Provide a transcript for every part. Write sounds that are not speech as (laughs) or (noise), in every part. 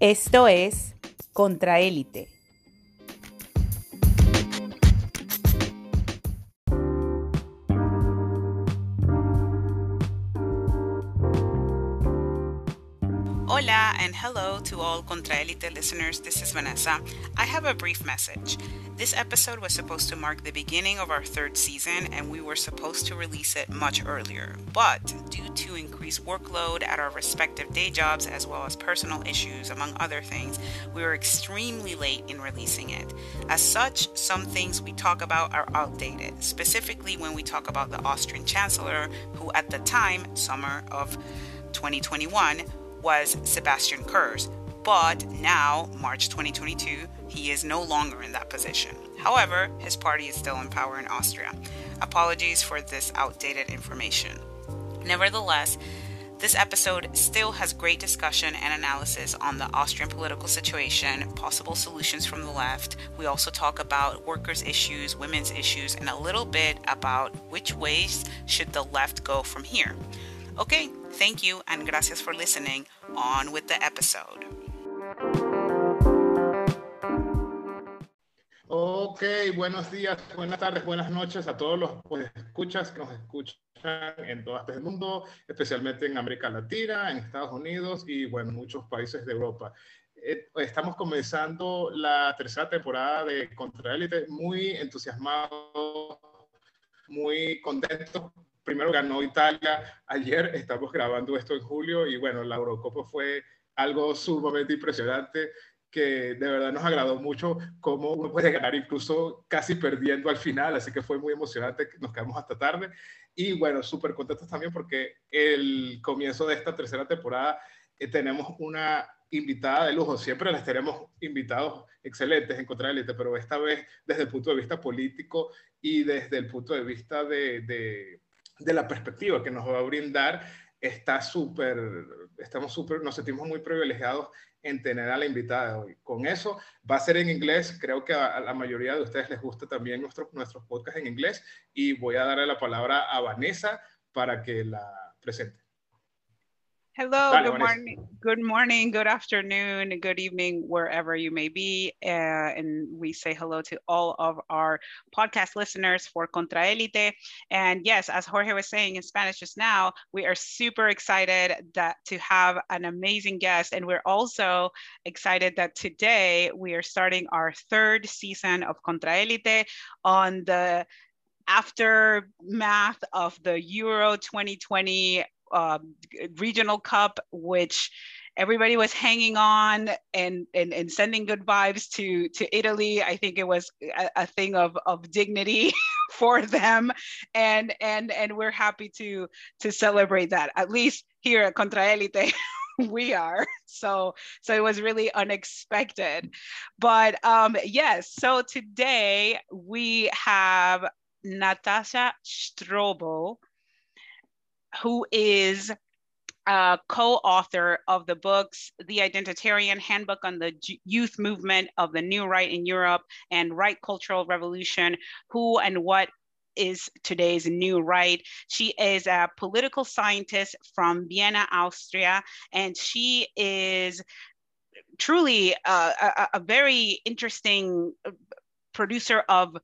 Esto es Contraélite. Contraelite listeners. This is Vanessa. I have a brief message. This episode was supposed to mark the beginning of our third season, and we were supposed to release it much earlier. But due to increased workload at our respective day jobs, as well as personal issues, among other things, we were extremely late in releasing it. As such, some things we talk about are outdated, specifically when we talk about the Austrian Chancellor, who at the time, summer of 2021, was Sebastian Kurz, but now, March 2022, he is no longer in that position. However, his party is still in power in Austria. Apologies for this outdated information. Nevertheless, this episode still has great discussion and analysis on the Austrian political situation, possible solutions from the left. We also talk about workers' issues, women's issues, and a little bit about which ways should the left go from here. Okay, thank you and gracias for listening. On with the episode. Ok, buenos días, buenas tardes, buenas noches a todos los pues, escuchas que nos escuchan en todo el mundo, especialmente en América Latina, en Estados Unidos y bueno, muchos países de Europa. Eh, estamos comenzando la tercera temporada de Contraélite, muy entusiasmados, muy contentos primero ganó Italia, ayer estamos grabando esto en julio y bueno, la Eurocopa fue algo sumamente impresionante que de verdad nos agradó mucho cómo uno puede ganar incluso casi perdiendo al final, así que fue muy emocionante, nos quedamos hasta tarde. Y bueno, súper contentos también porque el comienzo de esta tercera temporada eh, tenemos una invitada de lujo, siempre les tenemos invitados excelentes en Contra Elite, pero esta vez desde el punto de vista político y desde el punto de vista de de la perspectiva que nos va a brindar, está súper, estamos súper, nos sentimos muy privilegiados en tener a la invitada de hoy. Con eso va a ser en inglés, creo que a, la mayoría de ustedes les gusta también nuestros, podcasts en inglés y voy a darle la palabra a Vanessa para que la presente. Hello, Dale, good morning, good morning, good afternoon, good evening, wherever you may be. Uh, and we say hello to all of our podcast listeners for Contraelite. And yes, as Jorge was saying in Spanish just now, we are super excited that to have an amazing guest. And we're also excited that today we are starting our third season of Contraelite on the aftermath of the Euro 2020 uh, regional cup, which everybody was hanging on and, and, and sending good vibes to, to Italy. I think it was a, a thing of, of dignity (laughs) for them. And, and, and we're happy to, to celebrate that, at least here at Contraelite. (laughs) we are so so it was really unexpected but um yes so today we have natasha strobl who is a co-author of the books the identitarian handbook on the youth movement of the new right in europe and right cultural revolution who and what is today's new right. She is a political scientist from Vienna, Austria, and she is truly a, a, a very interesting producer of,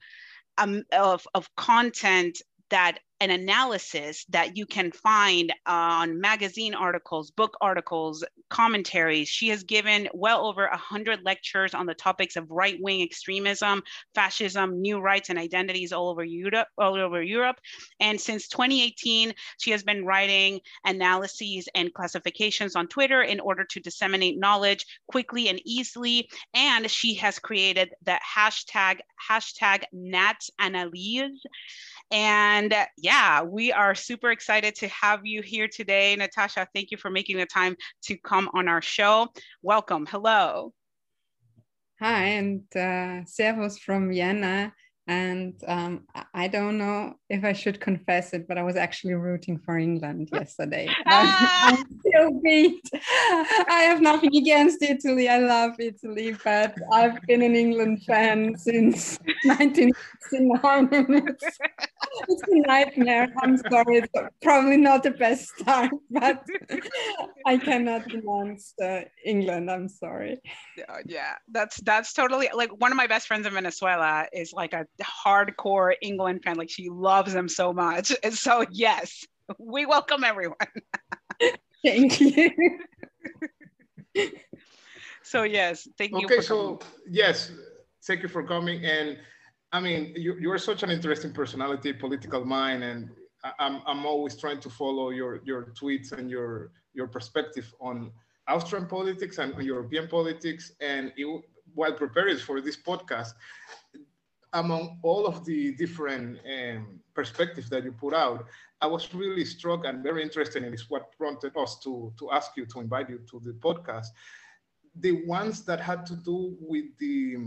um, of, of content that an analysis that you can find on magazine articles, book articles, commentaries. She has given well over 100 lectures on the topics of right wing extremism, fascism, new rights, and identities all over Europe. All over Europe. And since 2018, she has been writing analyses and classifications on Twitter in order to disseminate knowledge quickly and easily. And she has created the hashtag hashtag NatAnalyse and yeah, we are super excited to have you here today. Natasha, thank you for making the time to come on our show. Welcome. Hello. Hi, and uh, Servus from Vienna. And um, I don't know if I should confess it, but I was actually rooting for England (laughs) yesterday. (laughs) I'm still beat. I have nothing against Italy. I love Italy, but I've been an England fan since (laughs) 1969. It's a nightmare. I'm sorry. It's probably not the best start, but (laughs) I cannot denounce uh, England. I'm sorry. Yeah, yeah, that's that's totally like one of my best friends in Venezuela is like a hardcore England fan. Like she loves them so much. (laughs) And so yes, we welcome everyone. (laughs) Thank you. so yes, thank you. Okay, so yes, thank you for coming and I mean, you, you are such an interesting personality, political mind, and I'm, I'm always trying to follow your, your tweets and your, your perspective on Austrian politics and European politics. And it, while preparing for this podcast, among all of the different um, perspectives that you put out, I was really struck and very interested in this, what prompted us to, to ask you to invite you to the podcast. The ones that had to do with the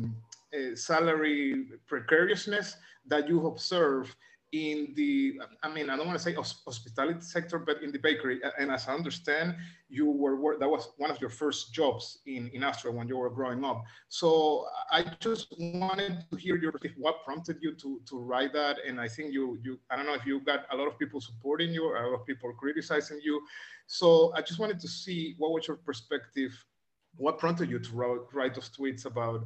uh, salary precariousness that you observe in the, I mean, I don't want to say hospitality sector, but in the bakery. And as I understand, you were, that was one of your first jobs in, in Austria when you were growing up. So I just wanted to hear your, what prompted you to, to write that. And I think you, you, I don't know if you got a lot of people supporting you or a lot of people criticizing you. So I just wanted to see what was your perspective, what prompted you to write, write those tweets about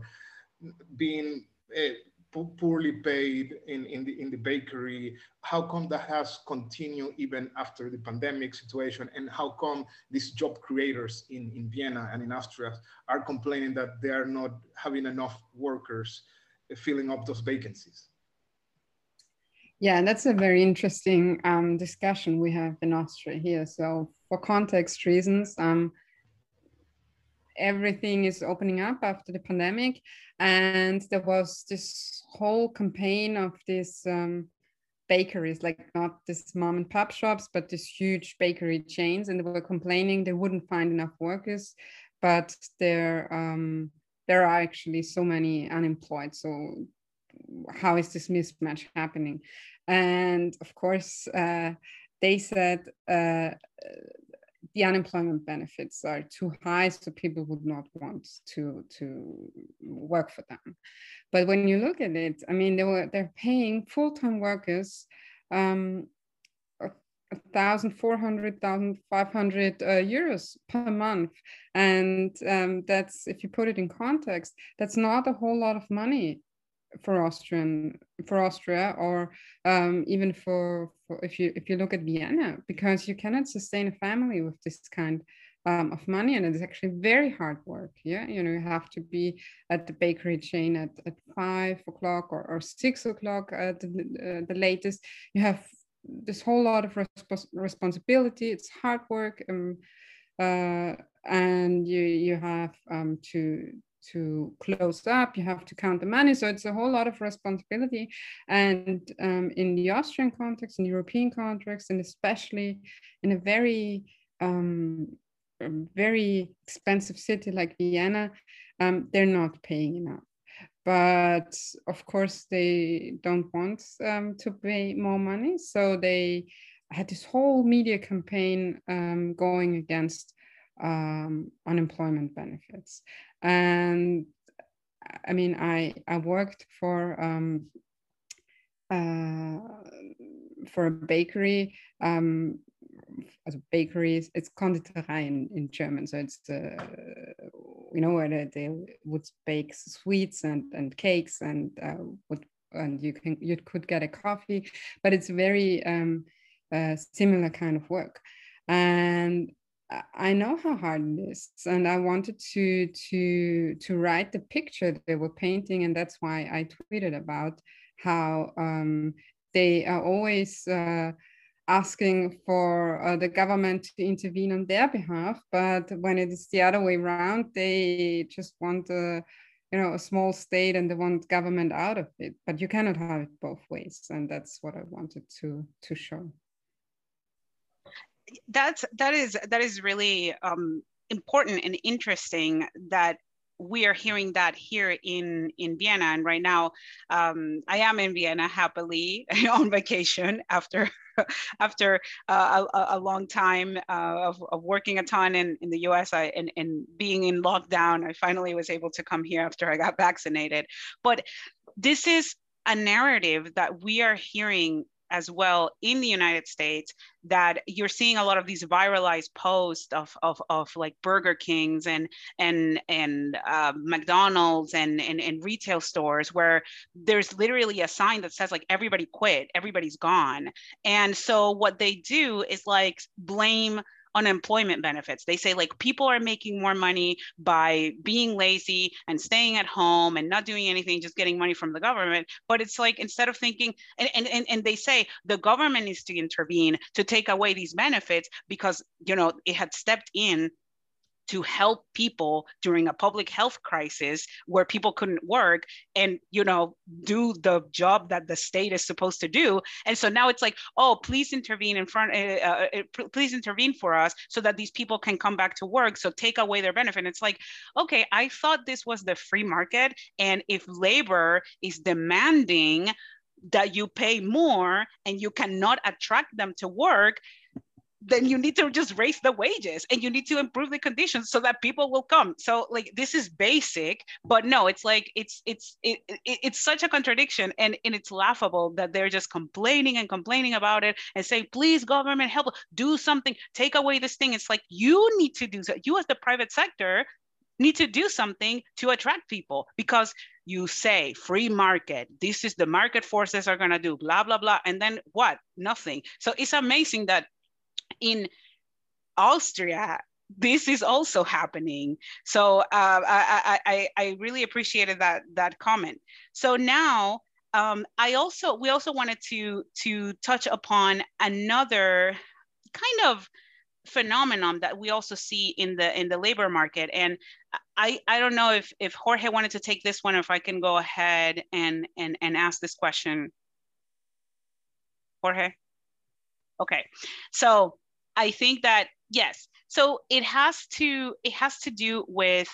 being uh, poorly paid in, in, the, in the bakery? How come that has continued even after the pandemic situation? And how come these job creators in, in Vienna and in Austria are complaining that they are not having enough workers filling up those vacancies? Yeah, that's a very interesting um, discussion we have in Austria here. So, for context reasons, um, everything is opening up after the pandemic. And there was this whole campaign of these um, bakeries like not this mom and pop shops but these huge bakery chains. And they were complaining they wouldn't find enough workers but there um, there are actually so many unemployed. So how is this mismatch happening? And of course uh, they said uh, the unemployment benefits are too high, so people would not want to to work for them. But when you look at it, I mean, they were they're paying full time workers. Um, 1,400, 1,500 uh, euros per month. And um, that's, if you put it in context, that's not a whole lot of money for Austrian for Austria or um, even for, for, if you if you look at Vienna because you cannot sustain a family with this kind um, of money and it's actually very hard work yeah? You know you have to be at the bakery chain at, at five o'clock or, or six o'clock at the, uh, the latest. You have this whole lot of resp- responsibility. It's hard work um, uh, and you you have um, to to close up you have to count the money. So it's a whole lot of responsibility. And um, in the austrian context in european context and especially in a very um, very expensive city like vienna um, they're not paying enough. But of course they don't want um, to pay more money. So they had this whole media campaign um, going against um, unemployment benefits and I mean, I I worked for um, uh, for a bakery. Um, as a bakery, it's Konditorei in, in German. So it's uh, you know where they, would bake sweets and and cakes and uh, would and you can you could get a coffee, but it's very um, uh, similar kind of work. And I know how hard it is, and I wanted to to to write the picture they were painting, and that's why I tweeted about how um, they are always uh, asking for uh, the government to intervene on their behalf, but when it is the other way around, they just want a you know a small state and they want government out of it. But you cannot have it both ways, and that's what I wanted to to show that's that is that is really um, important and interesting that we are hearing that here in in Vienna. And right now um, I am in Vienna happily (laughs) on vacation after (laughs) after uh, a, a, long time uh, of, of, working a ton in, in the US I, and, and being in lockdown I finally was able to come here after I got vaccinated. But this is a narrative that we are hearing as well in the United States that you're seeing a lot of these viralized posts of, of, of like Burger Kings and and and uh, McDonald's and, and and retail stores where there's literally a sign that says like everybody quit, everybody's gone, and so what they do is like blame unemployment benefits. They say like people are making more money by being lazy and staying at home and not doing anything, just getting money from the government. But it's like instead of thinking, and, and, and, and they say the government needs to intervene to take away these benefits because, you know, it had stepped in to help people during a public health crisis where people couldn't work and you know do the job that the state is supposed to do. And so now it's like oh please intervene in front uh, uh, please intervene for us so that these people can come back to work. So take away their benefit. And it's like okay i thought this was the free market. And if labor is demanding that you pay more and you cannot attract them to work then you need to just raise the wages and you need to improve the conditions so that people will come. So like this is basic but no it's like it's it's it, it, it's such a contradiction and and it's laughable that they're just complaining and complaining about it and saying please government help do something take away this thing. It's like you need to do so you as the private sector need to do something to attract people because you say free market this is the market forces are going to do blah blah blah and then what? Nothing. So it's amazing that in Austria, this is also happening. So uh, I, I, I really appreciated that that comment. So now um, I also we also wanted to to touch upon another kind of phenomenon that we also see in the in the labor market and I, I don't know if, if Jorge wanted to take this one, if I can go ahead and, and, and ask this question. Jorge? Okay, so I think that yes. So it has to it has to do with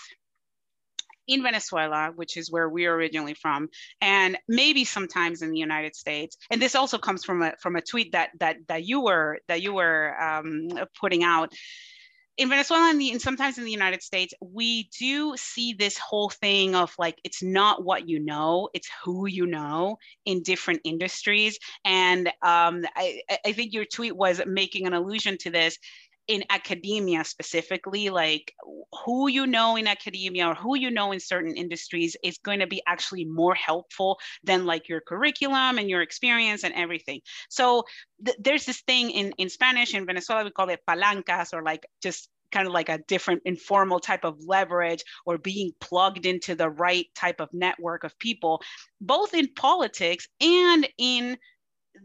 in Venezuela, which is where we're originally from, and maybe sometimes in the United States. And this also comes from a from a tweet that that that you were that you were um, putting out in Venezuela and, the, and, sometimes in the United States, we do see this whole thing of like, it's not what you know, it's who you know in different industries. And um, I, I think your tweet was making an allusion to this in academia specifically, like who you know in academia or who you know in certain industries is going to be actually more helpful than like your curriculum and your experience and everything. So th- there's this thing in, in Spanish in Venezuela, we call it palancas or like just kind of like a different informal type of leverage or being plugged into the right type of network of people, both in politics and in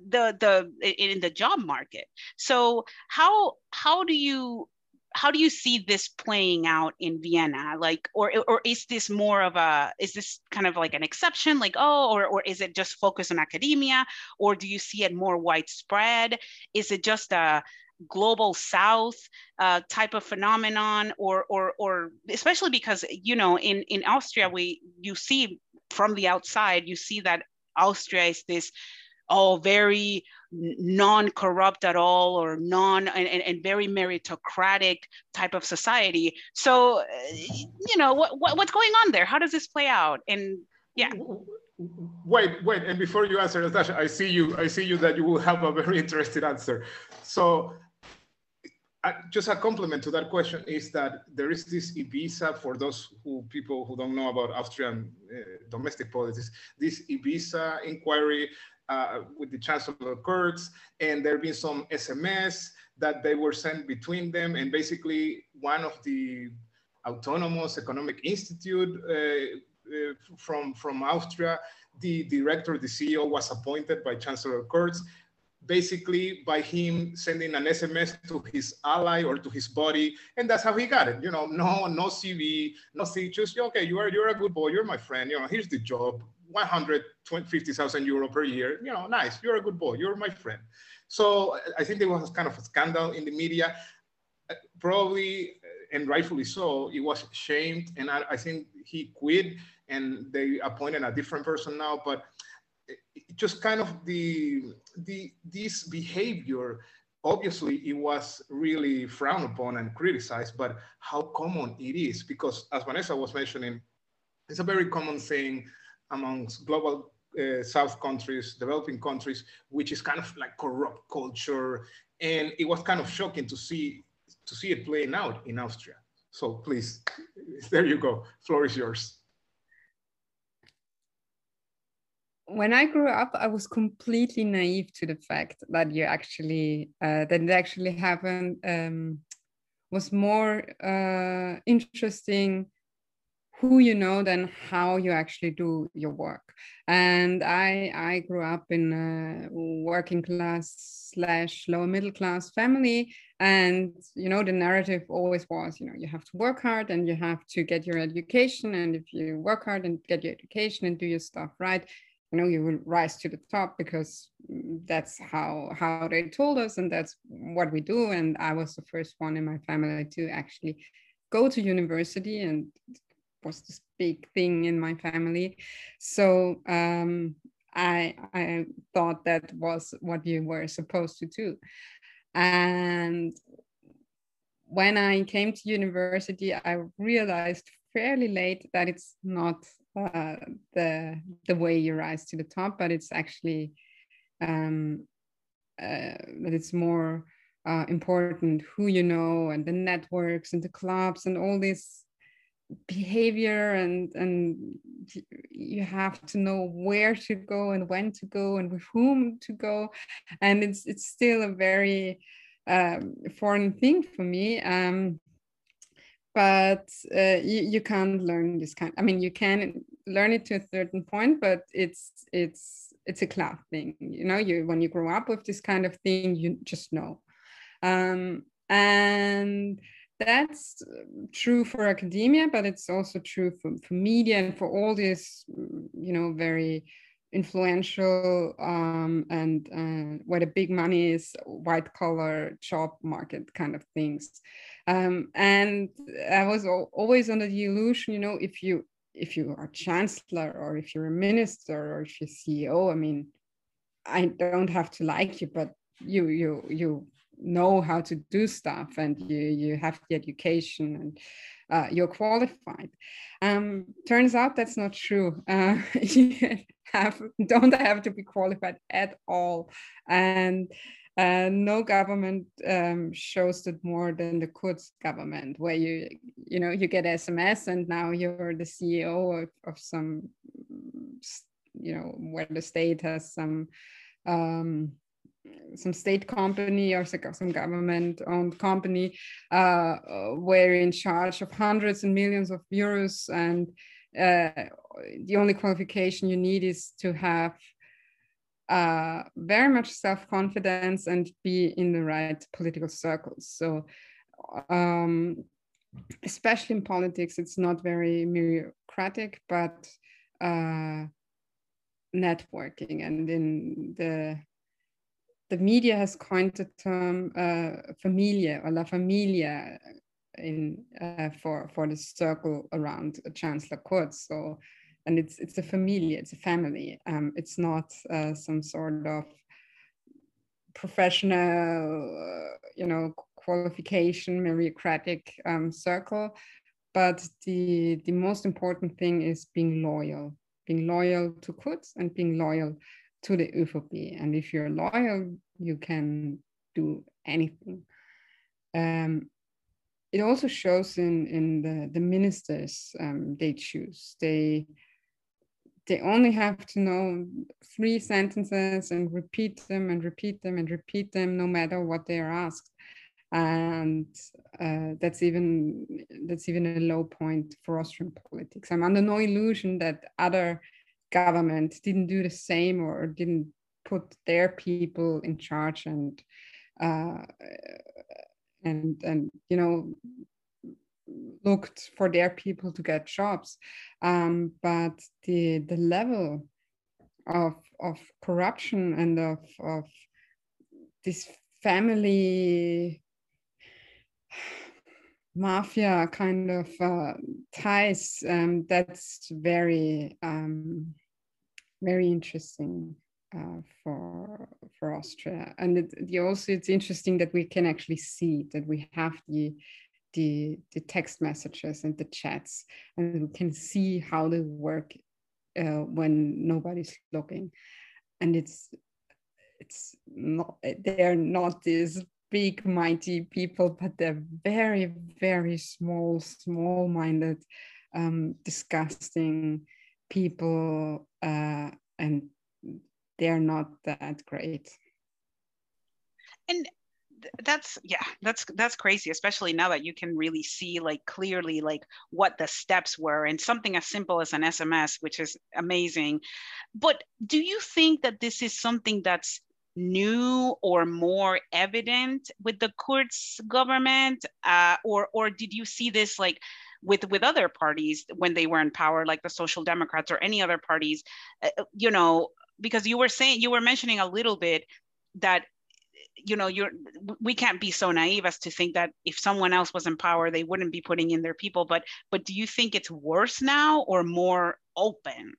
the the in the job market so how how do you how do you see this playing out in Vienna? Like, or or is this more of a is this kind of like an exception? Like, oh, or or is it just focused on academia, or do you see it more widespread? Is it just a global south uh, type of phenomenon or or or especially because you know in in austria we you see from the outside you see that austria is this all very non-corrupt at all or non and, and, very meritocratic type of society. So uh, you know what, what, what's going on there? How does this play out? And yeah. Wait wait and before you answer natasha i see you i see you that you will have a very interesting answer. So just a compliment to that question is that there is this Ibiza for those who people who don't know about Austrian uh, domestic politics, this Ibiza inquiry uh, with the Chancellor Kurz, and there have been some SMS that they were sent between them, and basically one of the autonomous economic institute uh, uh from from Austria, the director, the CEO was appointed by Chancellor Kurz, basically by him sending an SMS to his ally or to his buddy, and that's how he got it. You know, no, no CV, no just okay, you are you're a good boy, you're my friend. You know, here's the job, 150,000 euro per year. You know, nice, you're a good boy, you're my friend. So I think there was kind of a scandal in the media, uh, probably uh, and rightfully so. It was shamed, and I, I think he quit, and they appointed a different person now, but uh, just kind of the, the this behavior obviously it was really frowned upon and criticized but how common it is because as vanessa was mentioning it's a very common thing amongst global uh, South countries, developing countries, which is kind of like corrupt culture. And it was kind of shocking to see to see it playing out in Austria. So please, (laughs) there you go. Floor is yours. When I grew up, I was completely naive to the fact that you actually uh, that it actually happened um, was more uh, interesting who you know than how you actually do your work. And i i grew up in a working class slash lower middle class family. And you know the narrative always was you know you have to work hard and you have to get your education. And if you work hard and get your education and do your stuff right you know you will rise to the top because that's how how they told us and that's what we do. And i was the first one in my family to actually go to university and was this big thing in my family. So um, I, I thought that was what you were supposed to do. And when i came to university i realized fairly late that it's not uh, the the way you rise to the top, but it's actually um, uh, that it's more uh, important who you know and the networks and the clubs and all this behavior and and you have to know where to go and when to go and with whom to go. And it's it's still a very um, foreign thing for me um, but uh, you, you can't learn this kind i mean you can learn it to a certain point but it's it's it's a class thing you know you when you grow up with this kind of thing you just know. Um, and that's true for academia but it's also true for, for media and for all these you know very influential um, and uh, where the big money is white collar job market kind of things. Um, and i was always under the illusion you know if you if you are chancellor or if you're a minister or if you're ceo i mean i don't have to like you but you you you know how to do stuff and you you have the education and uh, you're qualified. Um, turns out that's not true. Uh, (laughs) you have don't have to be qualified at all. And uh, no government um, shows that more than the Kurz government, where you you know you get SMS and now you're the CEO of, of some you know where the state has some um, some state company or some government owned company uh, where in charge of hundreds and millions of euros and uh, the only qualification you need is to have uh, very much self confidence and be in the right political circles. So, um, especially in politics, it's not very bureaucratic, but uh, networking. And in the the media has coined the term uh, familia or la familia in uh, for for the circle around Chancellor Kurz. So and it's it's a family, it's a family. Um, it's not uh, some sort of professional, uh, you know, qualification meritocratic um, circle. But the the most important thing is being loyal, being loyal to Kurz and being loyal to the ÖVP. And if you're loyal, you can do anything. Um, it also shows in in the the ministers um, they choose. They they only have to know three sentences and repeat them and repeat them and repeat them no matter what they are asked and uh, that's even that's even a low point for austrian politics i'm under no illusion that other governments didn't do the same or didn't put their people in charge and uh, and and you know looked for their people to get jobs. Um, but the the level of of corruption and of of this family mafia kind of uh, ties um, that's very um, very interesting uh, for for Austria. And it, also it's interesting that we can actually see that we have the the, the text messages and the chats and we can see how they work uh, when nobody's looking. And it's it's not they're not these big mighty people but they're very very small small minded um, disgusting people uh, and they're not that great. And that's yeah that's that's crazy especially now that you can really see like clearly like what the steps were and something as simple as an sms which is amazing. But do you think that this is something that's new or more evident with the Kurz government uh, or or did you see this like with with other parties when they were in power like the social democrats or any other parties uh, you know because you were saying you were mentioning a little bit that you know you're we can't be so naive as to think that if someone else was in power they wouldn't be putting in their people but but do you think it's worse now or more open?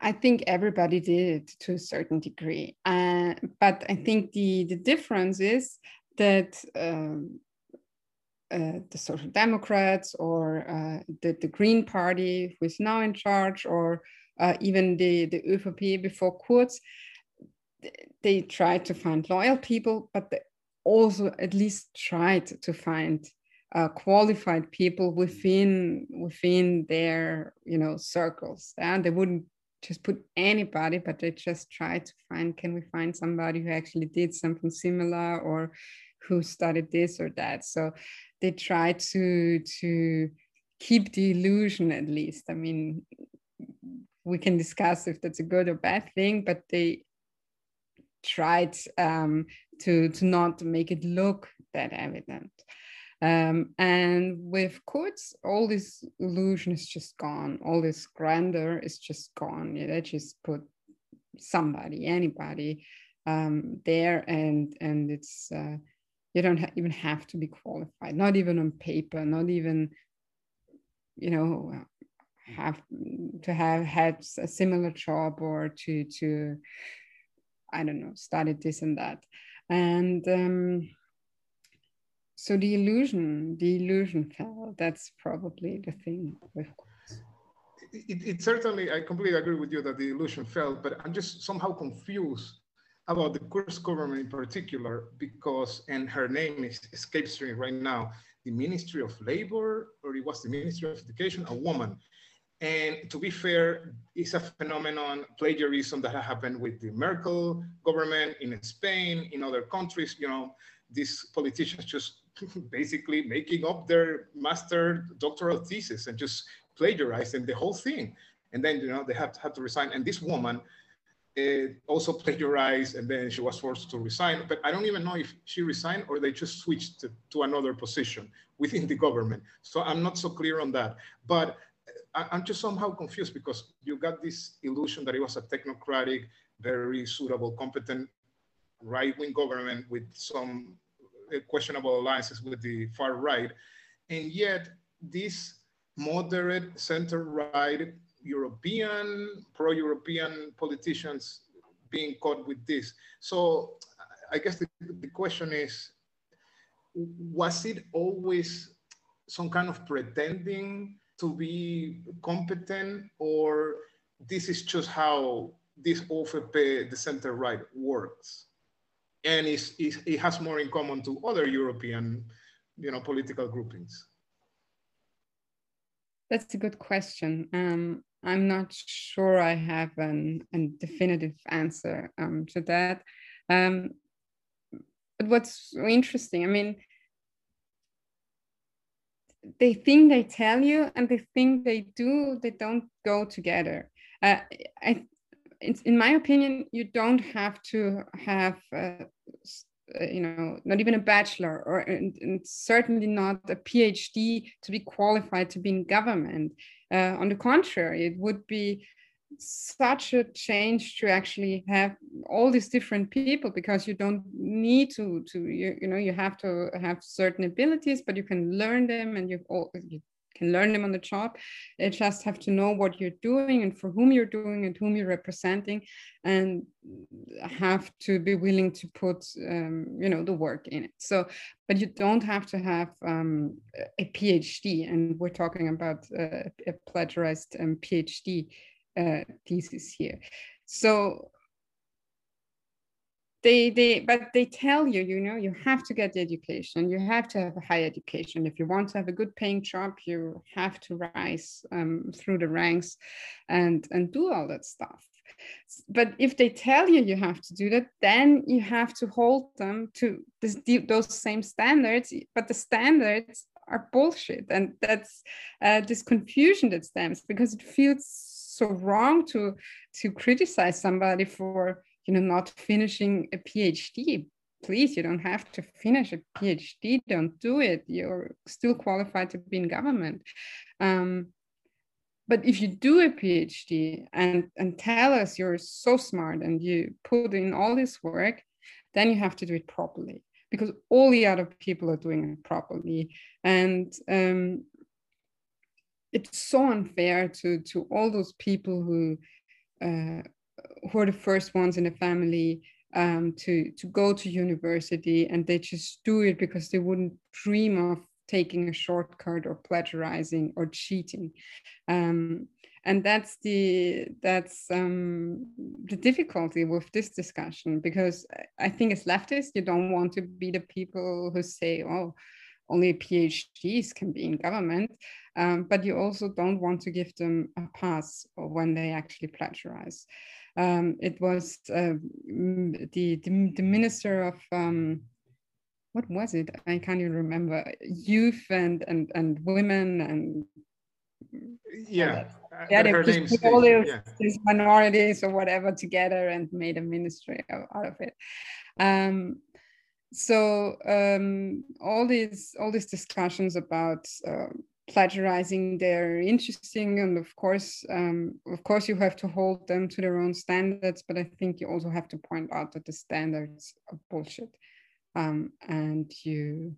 I think everybody did to a certain degree, uh, but I think the the difference is that um, uh, the Social Democrats or uh, the the Green Party, who is now in charge, or uh, even the, the ÖVP before Kurz, they tried to find loyal people, but they also at least tried to find uh, qualified people within within their you know circles. And they wouldn't just put anybody, but they just tried to find can we find somebody who actually did something similar or who studied this or that. So they try to to keep the illusion at least. I mean, we can discuss if that's a good or bad thing, but they tried um, to, to not make it look that evident. Um, and with Kurz, all this illusion is just gone. All this grandeur is just gone. Yeah, they just put somebody, anybody um, there, and and it's uh, you don't ha- even have to be qualified, not even on paper, not even you know have to have had a similar job or to to I don't know studied this and that. And um, so the illusion the illusion fell that's probably the thing with it, it, certainly i completely agree with you that the illusion fell but i'm just somehow confused about the Kurz government in particular because and her name is escapes me right now the ministry of labor or it was the ministry of education a woman and to be fair, it's a phenomenon, plagiarism that happened with the Merkel government in Spain, in other countries. You know, these politicians just (laughs) basically making up their master doctoral thesis and just plagiarizing the whole thing. And then, you know, they have to, have to resign. And this woman uh, also plagiarized and then she was forced to resign. But I don't even know if she resigned or they just switched to, to another position within the government. So I'm not so clear on that. But I, am just somehow confused because you got this illusion that it was a technocratic, very suitable, competent right-wing government with some uh, questionable alliances with the far right. And yet this moderate center-right European, pro-European politicians being caught with this. So I guess the, the question is, was it always some kind of pretending to be competent or this is just how this OVP, the center right, works? And it's, it's, it has more in common to other European you know, political groupings? That's a good question. Um, I'm not sure I have an, a definitive answer um, to that. Um, but what's interesting, I mean, they think they tell you and they think they do they don't go together uh, I, in my opinion you don't have to have uh, uh, you know not even a bachelor or and, and, certainly not a phd to be qualified to be in government uh, on the contrary it would be such a change to actually have all these different people because you don't need to to you, you know you have to have certain abilities but you can learn them and you all you can learn them on the job. They just have to know what you're doing and for whom you're doing and whom you're representing, and have to be willing to put, um, you know, the work in it. So, but you don't have to have um, a PhD, and we're talking about uh, a plagiarized um, PhD uh, thesis here. So they they but they tell you you know you have to get the education. You have to have a high education. If you want to have a good paying job you have to rise um, through the ranks and and do all that stuff. But if they tell you you have to do that then you have to hold them to this, those same standards but the standards are bullshit. And that's uh, this confusion that stems because it feels so wrong to to criticize somebody for you know not finishing a phd please you don't have to finish a phd don't do it. You're still qualified to be in government. Um, but if you do a phd and and tell us you're so smart and you put in all this work then you have to do it properly because all the other people are doing it properly. And um, it's so unfair to to all those people who uh, who are the first ones in the family um, to to go to university and they just do it because they wouldn't dream of taking a shortcut or plagiarizing or cheating. Um, and that's the that's um, the difficulty with this discussion because i think as leftists you don't want to be the people who say oh only phds can be in government um, but you also don't want to give them a pass when they actually plagiarize um, it was uh, the, the, the minister of um, what was it? I can't even remember. Youth and and and women and yeah, yeah, they just put all these, yeah. these, minorities or whatever together and made a ministry out of it. Um, so um, all these all these discussions about uh, plagiarizing they're interesting and of course um, of course you have to hold them to their own standards but i think you also have to point out that the standards are bullshit. Um, and you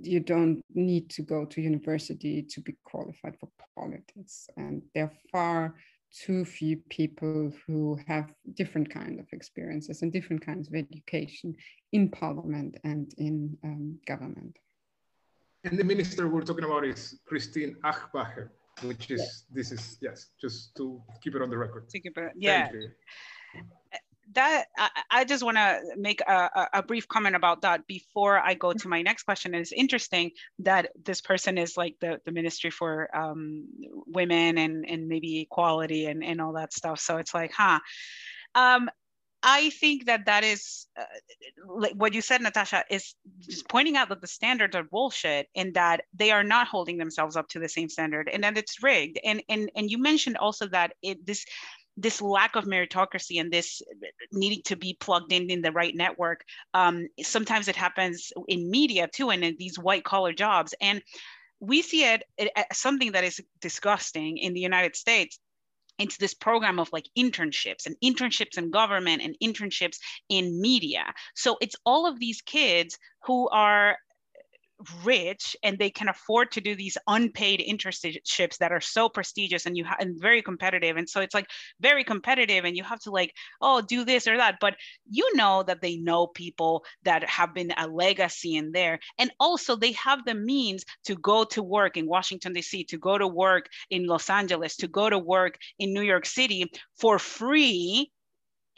you don't need to go to university to be qualified for politics. And there are far too few people who have different kind of experiences and different kinds of education in parliament and in um, government and the minister we're talking about is Christine Aschbacher, which is, yes. this is, yes, just to keep it on the record. To keep it, yeah. That I, I just want to make a, a, brief comment about that before I go to my next question. It's interesting that this person is like the, the Ministry for um, Women and, and maybe equality and, and all that stuff. So it's like, huh. Um, I think that that is uh, like what you said, Natasha, is just pointing out that the standards are bullshit and that they are not holding themselves up to the same standard and that it's rigged. And and and you mentioned also that it this this lack of meritocracy and this needing to be plugged in in the right network um, sometimes it happens in media too and in these white collar jobs and we see it as something that is disgusting in the united states into this program of like internships and internships in government and internships in media. So it's all of these kids who are rich and they can afford to do these unpaid internships that are so prestigious and you ha- and very competitive. And so it's like very competitive and you have to like oh do this or that. But you know that they know people that have been a legacy in there. And also they have the means to go to work in Washington DC to go to work in Los Angeles to go to work in New York City for free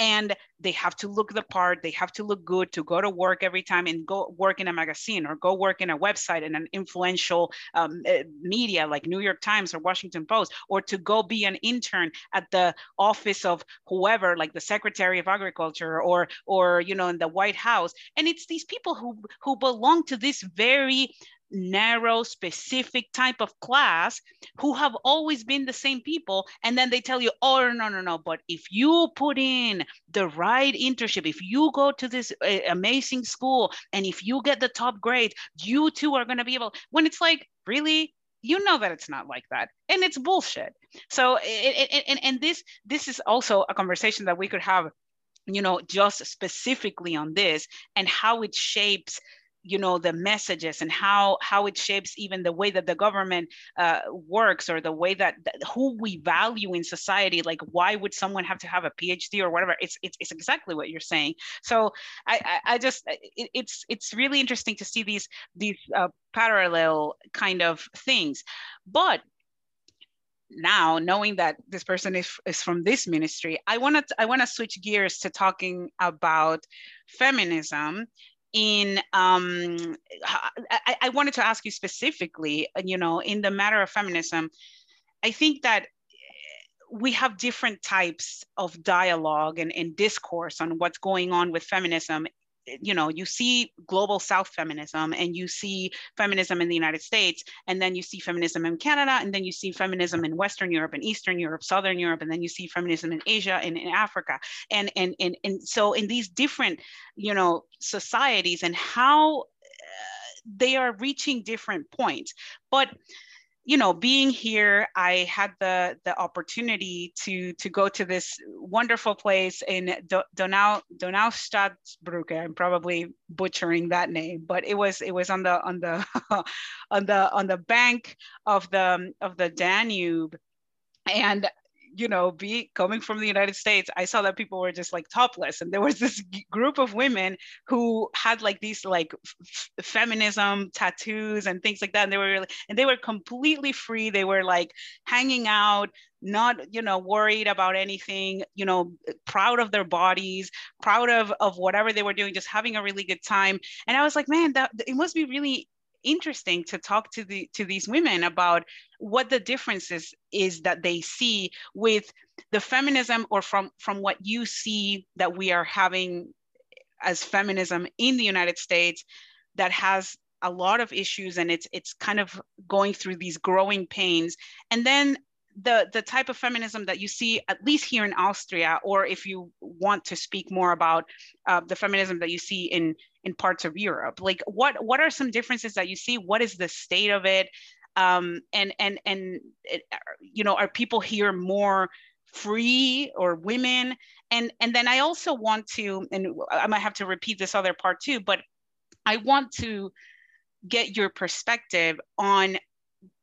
and they have to look the part they have to look good to go to work every time and go work in a magazine or go work in a website in an influential um, eh, media like new york times or washington post or to go be an intern at the office of whoever like the secretary of agriculture or or you know in the white house. And it's these people who who belong to this very narrow, specific type of class who have always been the same people. And then they tell you, oh, no, no, no. But if you put in the right internship, if you go to this uh, amazing school and if you get the top grade, you too are going to be able, when it's like, really? you know that it's not like that and it's bullshit so and, and this this is also a conversation that we could have you know just specifically on this and how it shapes you know the messages and how how it shapes even the way that the government uh, works or the way that, that, who we value in society like why would someone have to have a phd or whatever? It's it's, it's exactly what you're saying. So i i, I just it, it's it's really interesting to see these these uh, parallel kind of things. But now knowing that this person is, is from this ministry i want to i want to switch gears to talking about feminism in um, I, I wanted to ask you specifically you know in the matter of feminism i think that we have different types of dialogue and, and discourse on what's going on with feminism you know you see global south feminism and you see feminism in the united states and then you see feminism in canada and then you see feminism in western europe and eastern europe southern europe and then you see feminism in asia and in africa. And and and, and so in these different you know societies and how uh, they are reaching different points. But you know, being here, I had the the opportunity to to go to this wonderful place in Donau Donaustadt I'm probably butchering that name, but it was it was on the on the (laughs) on the on the bank of the of the Danube, and you know, be coming from the United States, I saw that people were just like topless, and there was this group of women who had like these like f- feminism tattoos and things like that, and they were really, and they were completely free. They were like hanging out, not you know worried about anything, you know, proud of their bodies, proud of of whatever they were doing, just having a really good time. And I was like, man, that it must be really interesting to talk to the to these women about what the differences is that they see with the feminism or from from what you see that we are having as feminism in the United States that has a lot of issues and it's it's kind of going through these growing pains. And then the the type of feminism that you see at least here in Austria, or if you want to speak more about uh, the feminism that you see in in parts of Europe, like what what are some differences that you see? What is the state of it? Um, and and and it, you know, are people here more free or women? And and then I also want to, and I might have to repeat this other part too, but I want to get your perspective on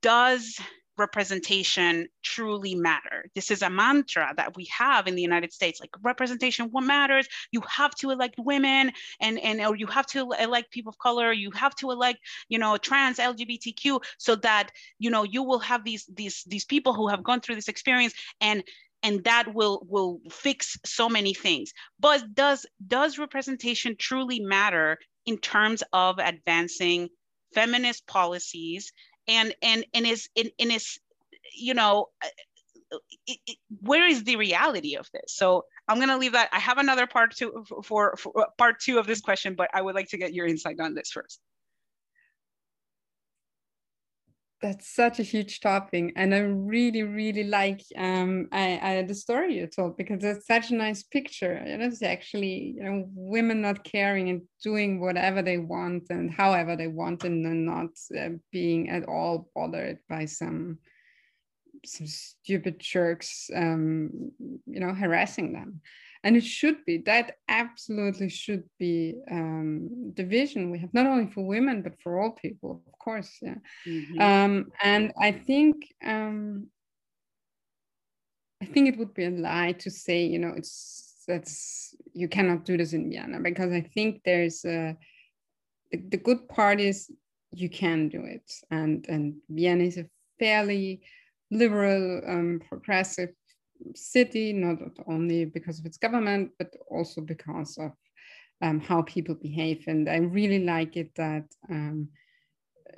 does representation truly matter. This is a mantra that we have in the United States, like representation what matters. You have to elect women and, and or you have to elect people of color, you have to elect, you know, trans LGBTQ so that, you know, you will have these these these people who have gone through this experience and and that will will fix so many things. But does does representation truly matter in terms of advancing feminist policies and and and is and, and is you know it, it, where is the reality of this? So i'm going to leave that. I have another part two for, for, uh, part two of this question but i would like to get your insight on this first that's such a huge topic and i really really like um I, I the story you told because it's such a nice picture and it's actually you know women not caring and doing whatever they want and however they want and then not uh, being at all bothered by some some stupid jerks um you know harassing them and it should be that absolutely should be um, the vision we have not only for women but for all people of course yeah mm-hmm. um, and i think um, i think it would be a lie to say you know it's that's you cannot do this in vienna because i think there's a the, the good part is you can do it and and vienna is a fairly liberal um, progressive city, not only because of its government, but also because of um, how people behave. And I really like it that um,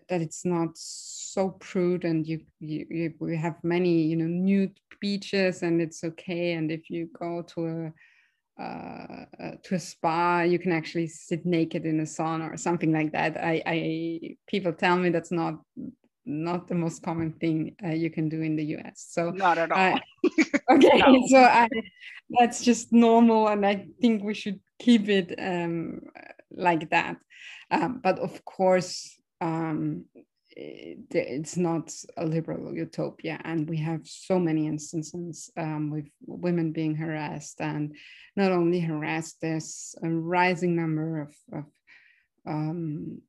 that it's not so prude and you, you, you, we have many you know nude beaches and it's okay. And if you go to a uh, uh, to a spa, you can actually sit naked in a sauna or something like that. I, I people tell me that's not not the most common thing uh, you can do in the US. So not at all. (laughs) okay, no. (laughs) so I, that's just normal, and I think we should keep it um, like that. Um, but of course, um, it, it's not a liberal utopia, and we have so many instances um, with women being harassed, and not only harassed, there's a rising number of, of um,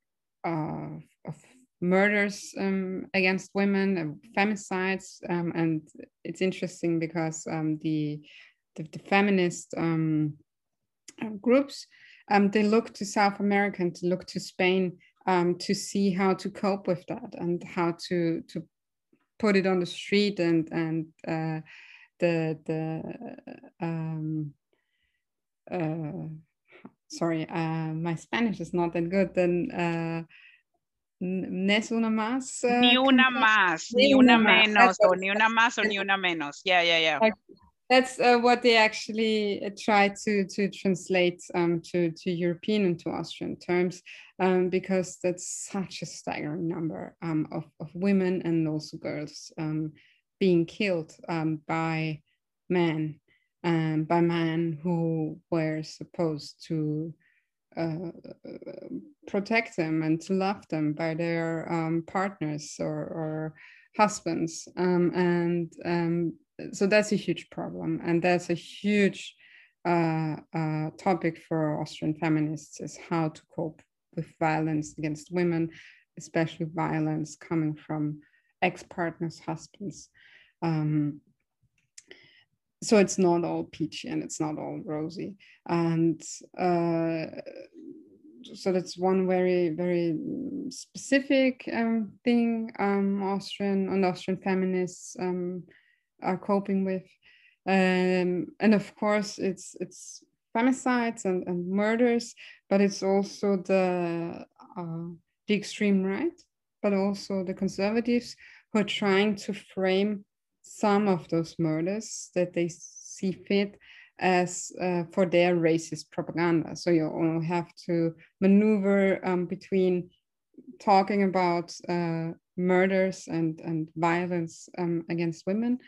uh, of murders um, against women, uh, femicides, um, and it's interesting because um, the, the, the feminist um, uh, groups they look to South America and to look to Spain to see how to cope with that and how to to put it on the street and and uh, the the um, uh, sorry uh, my Spanish is not that good then uh, no es una más. Uh, ni una más, ni una menos, o ni una más o ni una menos. Yeah, yeah, yeah. Like, that's uh, what they actually uh, try to to translate um, to to European and to Austrian terms, um, because that's such a staggering number um, of of women and also girls um, being killed um, by men, um, by men who were supposed to uh, protect them and to love them by their partners or, or husbands, and so that's a huge problem. And that's a huge uh, uh, topic for austrian feminists is how to cope with violence against women especially violence coming from ex-partners husbands. Um, so it's not all peachy and it's not all rosy and uh, so that's one very very specific um, thing um, austrian and austrian feminists um, are coping with. Um, and of course, it's it's femicides and, and murders, but it's also the uh, the extreme right, but also the conservatives who are trying to frame some of those murders that they see fit as uh, for their racist propaganda. So you have to maneuver um, between talking about uh, murders and, and violence um, against women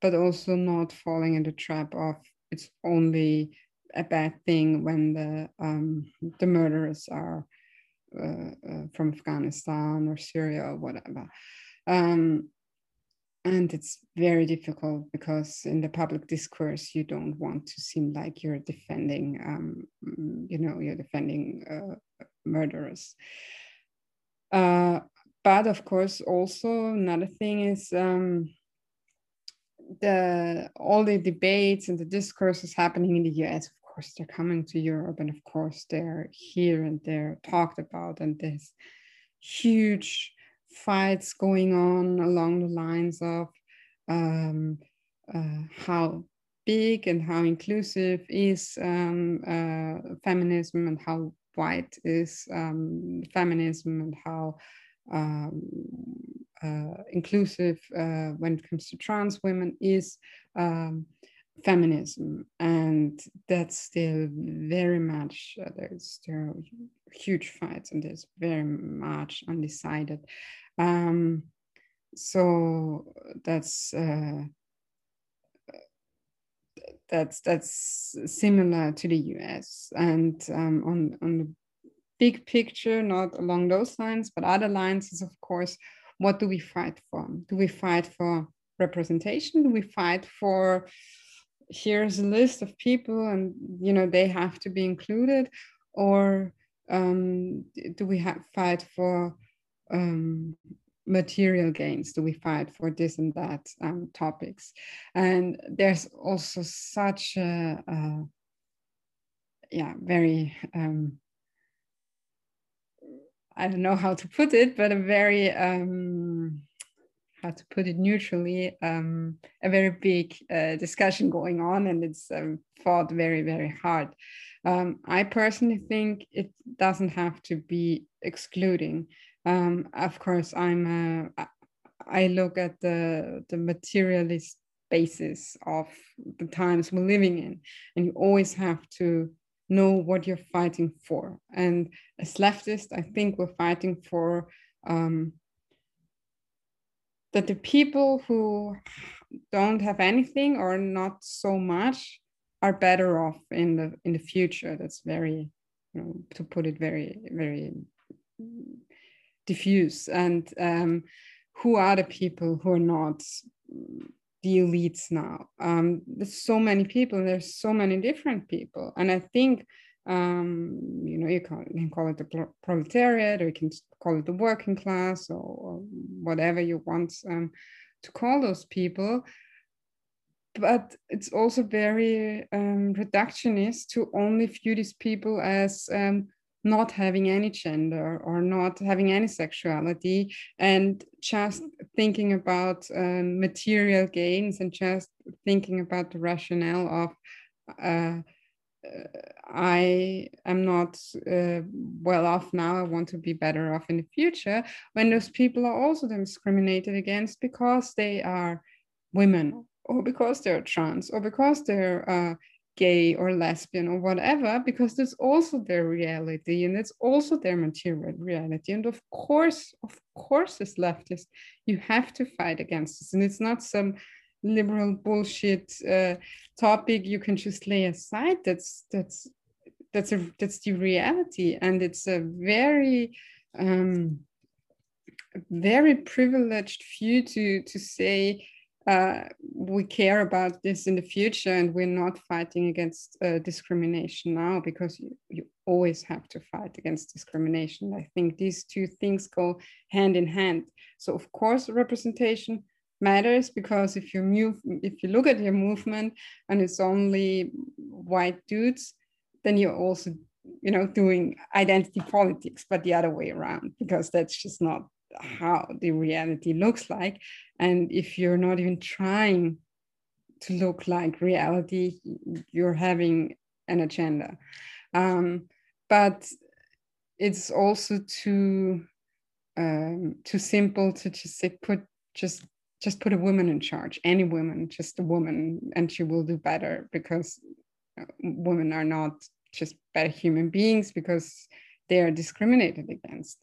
but also not falling in the trap of it's only a bad thing when the um, the murderers are uh, uh, from Afghanistan or Syria or whatever. Um, and it's very difficult because in the public discourse you don't want to seem like you're defending, um, you know, you're defending uh, murderers. Uh, but of course, also another thing is um, the all the debates and the discourses happening in the US, of course, they're coming to Europe, and of course, they're here and they're talked about, and there's huge fights going on along the lines of um, uh, how big and how inclusive is um, uh, feminism and how white is um, feminism and how um, uh, inclusive uh, when it comes to trans women is um, feminism. And that's still very much uh, there's there are huge fights and there's very much undecided um, so that's uh, that's that's similar to the US and um, on on the big picture, not along those lines, but other lines is, of course, what do we fight for? Do we fight for representation? Do we fight for here's a list of people and you know they have to be included, or um, do we have fight for um, material gains? Do we fight for this and that um, topics? And there's also such a, a yeah very um, I don't know how to put it, but a very um, how to put it neutrally, um, a very big uh, discussion going on, and it's um, fought very very hard. Um, I personally think it doesn't have to be excluding. Um, of course, I'm uh, I look at the the materialist basis of the times we're living in, and you always have to know what you're fighting for. And as leftists, I think we're fighting for um, that the people who don't have anything or not so much are better off in the in the future. That's very, you know, to put it very very diffuse. And um, who are the people who are not the elites now. Um, there's so many people, there's so many different people. And I think Um, you know, you can, you can, call it the proletariat, or you can call it the working class, or, or whatever you want um, to call those people. But it's also very um, reductionist to only view these people as um, not having any gender or not having any sexuality and just thinking about um, material gains and just thinking about the rationale of uh, I am not uh, well off now. I want to be better off in the future. When those people are also discriminated against because they are women, or because they're trans, or because they're uh, gay or lesbian or whatever, because that's also their reality and it's also their material reality. And of course, of course, as leftists, you have to fight against this. And it's not some liberal bullshit uh, topic you can just lay aside. That's that's that's a that's the reality, and it's a very um, very privileged view to to say uh, we care about this in the future and we're not fighting against uh, discrimination now because you, you always have to fight against discrimination. I think these two things go hand in hand. So of course representation matters because if you move if you look at your movement and it's only white dudes, then you're also you know doing identity politics, but the other way around because that's just not how the reality looks like. And if you're not even trying to look like reality, you're having an agenda. Um, but it's also too um, too simple to just say put just just put a woman in charge, any woman, just a woman, and she will do better because uh, women are not just better human beings because they are discriminated against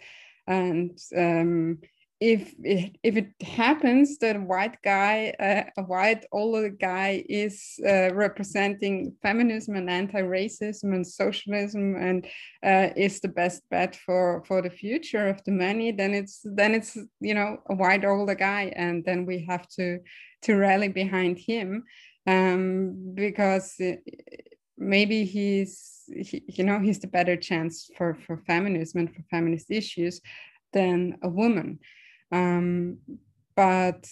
and um, if it, if it happens that a white guy, uh, a white older guy, is uh, representing feminism and anti-racism and socialism and uh, is the best bet for for the future of the many, then it's then it's you know a white older guy, and then we have to to rally behind him um, because. It, maybe he's he, you know he's the better chance for for feminism and for feminist issues than a woman. Um, but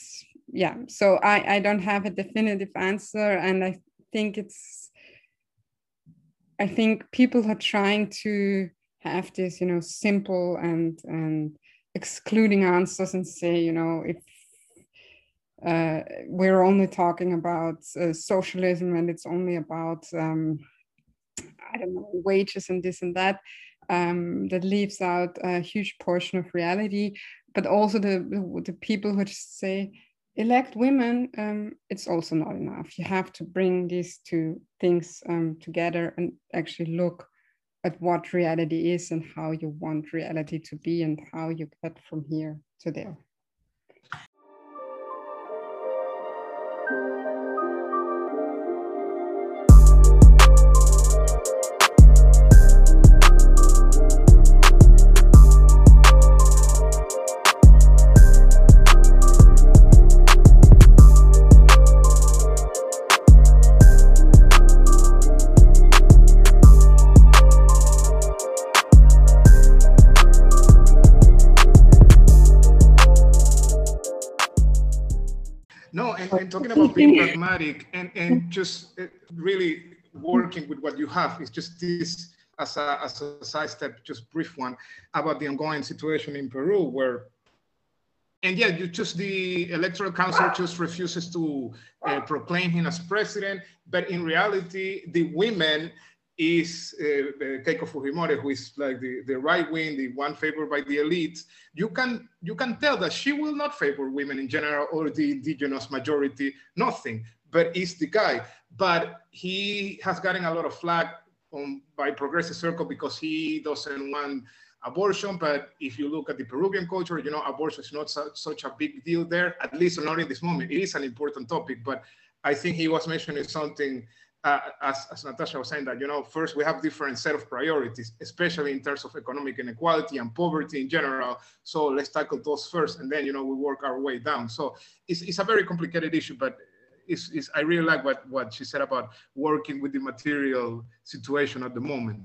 yeah so i i don't have a definitive answer and i think it's i think people are trying to have this you know simple and and excluding answers and say you know if uh, we're only talking about uh, socialism and it's only about um, I don't know wages and this and that. Um, that leaves out a huge portion of reality, but also the the people who just say elect women. Um, it's also not enough. You have to bring these two things um, together and actually look at what reality is and how you want reality to be and how you get from here to there. Pragmatic and, and just uh, really working with what you have is just this as a, as a side step, just brief one about the ongoing situation in Peru where and yeah, you just the electoral council just refuses to uh, proclaim him as president. But in reality, the women is uh, Keiko Fujimori, who is like the, the right wing, the one favored by the elites, you can you can tell that she will not favor women in general or the indigenous majority, nothing. But it's the guy. But he has gotten a lot of flack on, by progressive circle because he doesn't want abortion. But if you look at the Peruvian culture, you know, abortion is not su- such a big deal there, at least not in this moment. It is an important topic, but I think he was mentioning something uh, as, as Natasha was saying that, you know, first we have different set of priorities, especially in terms of economic inequality and poverty in general. So let's tackle those first, and then, you know, we work our way down. So it's, it's a very complicated issue, but is, is I really like what, what she said about working with the material situation at the moment.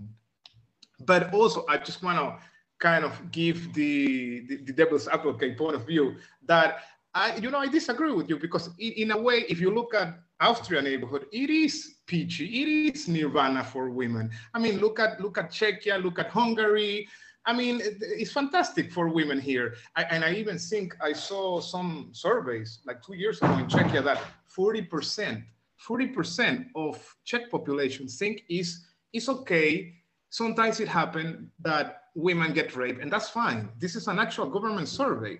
But also, I just want to kind of give the, the, the, devil's advocate point of view that I, you know, I disagree with you because in, in a way, if you look at Austria neighborhood, it is peachy, it is nirvana for women. I mean, look at look at Czechia, look at Hungary. I mean, it's fantastic for women here. I, and I even think I saw some surveys like two years ago in Czechia that 40%, 40% of Czech population think is, is okay. Sometimes it happens that women get raped, and that's fine. This is an actual government survey.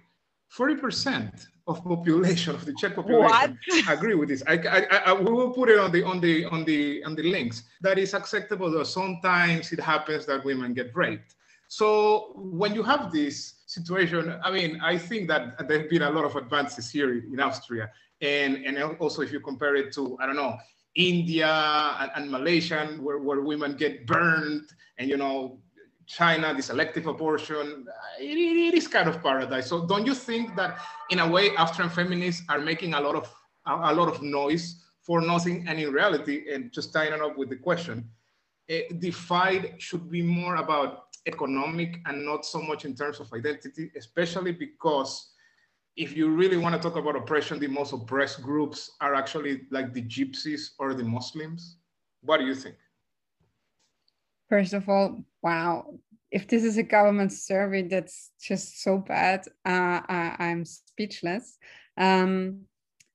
40% of population of the Czech population what? agree with this. I, I, I, we will put it on the on the on the on the links. That is acceptable. Though sometimes it happens that women get raped. So when you have this situation, I mean, I think that there have been a lot of advances here in Austria. And, and also if you compare it to, I don't know, India and, and Malaysia, where, where women get burned and, you know, China, the selective abortion, it, it is kind of paradise. So don't you think that in a way, Austrian feminists are making a lot of, a, a lot of noise for nothing and in reality, and just tying it up with the question, uh, the fight should be more about economic and not so much in terms of identity, especially because if you really want to talk about oppression, the most oppressed groups are actually like the gypsies or the Muslims. What do you think? First of all, wow. If this is a government survey that's just so bad, uh, I, am speechless. Um,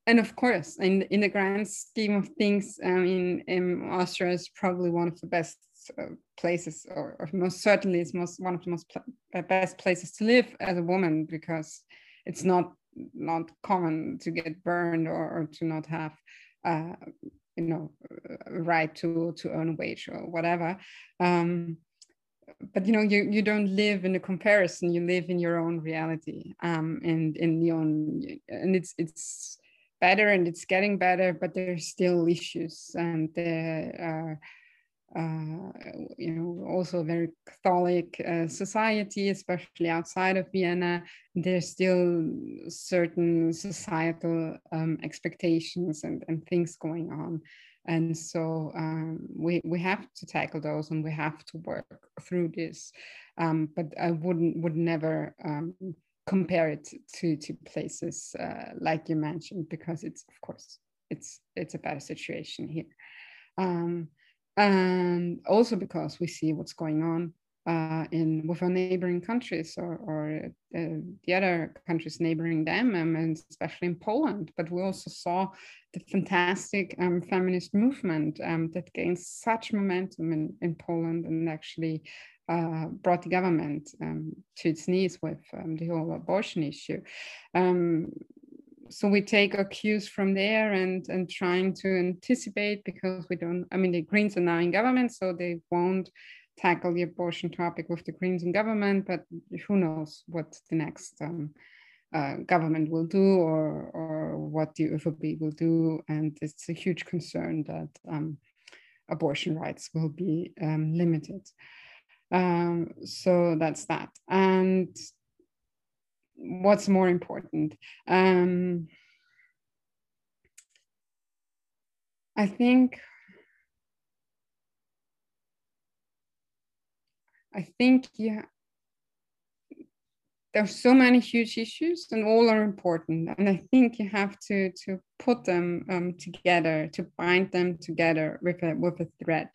and of course, in, in the grand scheme of things, I mean, in Austria is probably one of the best uh, places, or, or, most certainly, it's most one of the most pl- uh, best places to live as a woman because it's not not common to get burned or, or to not have, uh, you know, right to to earn a wage or whatever. Um, but you know, you you don't live in a comparison. You live in your own reality, um, and in your own, and it's it's better and it's getting better, but there's still issues and there are uh, you know, also a very Catholic uh, society, especially outside of Vienna. There's still certain societal um, expectations and, and things going on. And so um, we, we have to tackle those and we have to work through this. Um, but I wouldn't would never um, compare it to, to places uh, like you mentioned, because it's of course it's it's a better situation here. Um, and also because we see what's going on uh, in with our neighboring countries or, or uh, the other countries neighboring them, um, and especially in Poland. But we also saw the fantastic um, feminist movement um, that gained such momentum in, in Poland and actually uh, brought the government um, to its knees with um, the whole abortion issue. Um, so we take our cues from there and and trying to anticipate because we don't i mean the greens are now in government so they won't tackle the abortion topic with the greens in government but who knows what the next um, uh, government will do or or what the ÖVP will do and it's a huge concern that um, abortion rights will be um, limited um, so that's that. And what's more important? Um, i think i think yeah there's so many huge issues and all are important. And i think you have to to put them um, together to bind them together with a with a thread.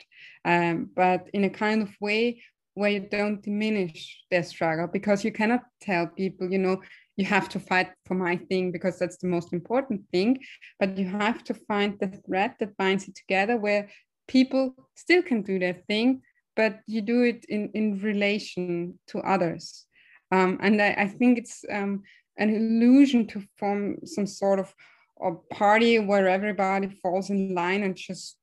Um, but in a kind of way where you don't diminish their struggle because you cannot tell people, you know, you have to fight for my thing because that's the most important thing. But you have to find the thread that binds it together where people still can do their thing, but you do it in, in relation to others. Um, and I, I, think it's um, an illusion to form some sort of a party where everybody falls in line and just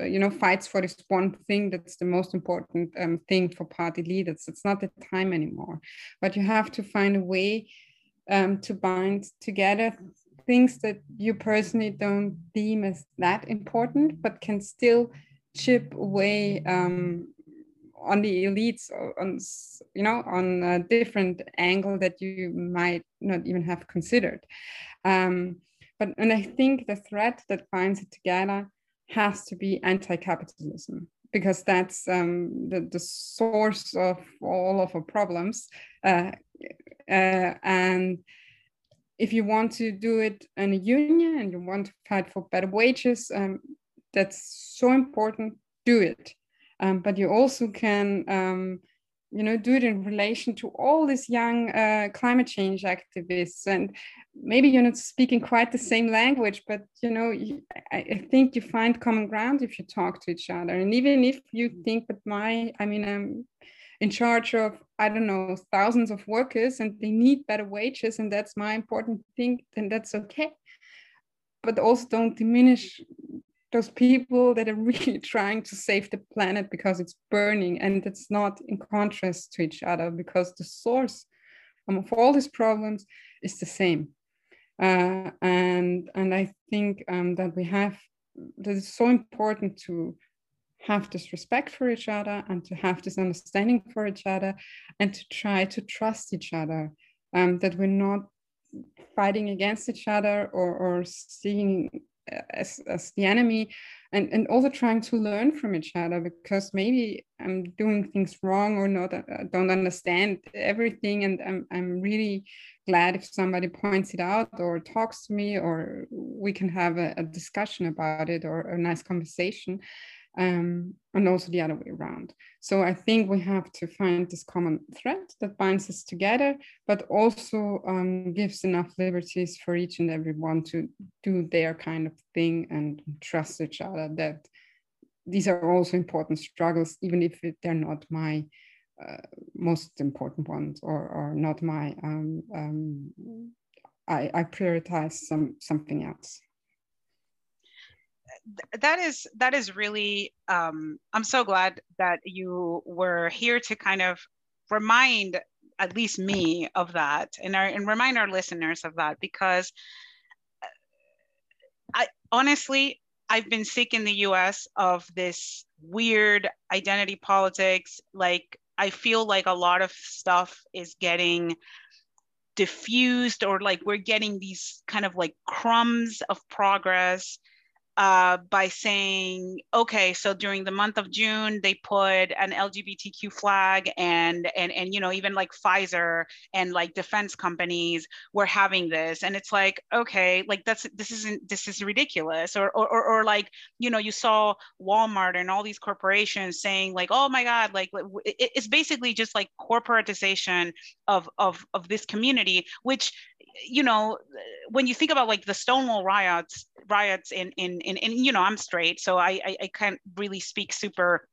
uh, you know fights for this one thing that's the most important um, thing for party leaders. It's not the time anymore. But you have to find a way um, to bind together things that you personally don't deem as that important but can still chip away um, on the elites on you know on a different angle that you might not even have considered. Um, but and I think the thread that binds it together has to be anti-capitalism because that's um, the, the source of all of our problems. Uh, uh, and if you want to do it in a union and you want to fight for better wages, um, that's so important, do it. Um, but you also can um, you know do it in relation to all these young uh, climate change activists. And maybe you're not speaking quite the same language but you know you, I, I, think you find common ground if you talk to each other. And even if you think that my i mean i'm in charge of i don't know thousands of workers and they need better wages and that's my important thing then that's okay. But also don't diminish those people that are (laughs) really trying to save the planet because it's burning and it's not in contrast to each other because the source of all these problems is the same. Uh, and and i think um, that we have that it's so important to have this respect for each other and to have this understanding for each other and to try to trust each other um, that we're not fighting against each other or, or seeing as, as the enemy and, and also trying to learn from each other because maybe I'm doing things wrong or not, I uh, don't understand everything. And I'm, I'm really glad if somebody points it out or talks to me or we can have a, a discussion about it or a nice conversation um, and also the other way around. So I think we have to find this common thread that binds us together, but also um, gives enough liberties for each and every one to do their kind of thing and trust each other. That these are also important struggles, even if they're not my uh, most important ones or, or not my. Um, um, I, I prioritize some something else that is that is really um, i'm so glad that you were here to kind of remind at least me of that and, our, and remind our listeners of that because i honestly i've been sick in the us of this weird identity politics. Like i feel like a lot of stuff is getting diffused or like we're getting these kind of like crumbs of progress uh, by saying, okay, so during the month of June, they put an LGBTQ flag and, and, and, you know, even like Pfizer and like defense companies were having this. And it's like, okay, like that's, this isn't, this is ridiculous. Or, or, or, or like, you know, you saw Walmart and all these corporations saying like, oh my God, like it's basically just like corporatization of, of, of this community, which you know, when you think about like the Stonewall riots, riots in in in, in you know, I'm straight, so I, I, I can't really speak super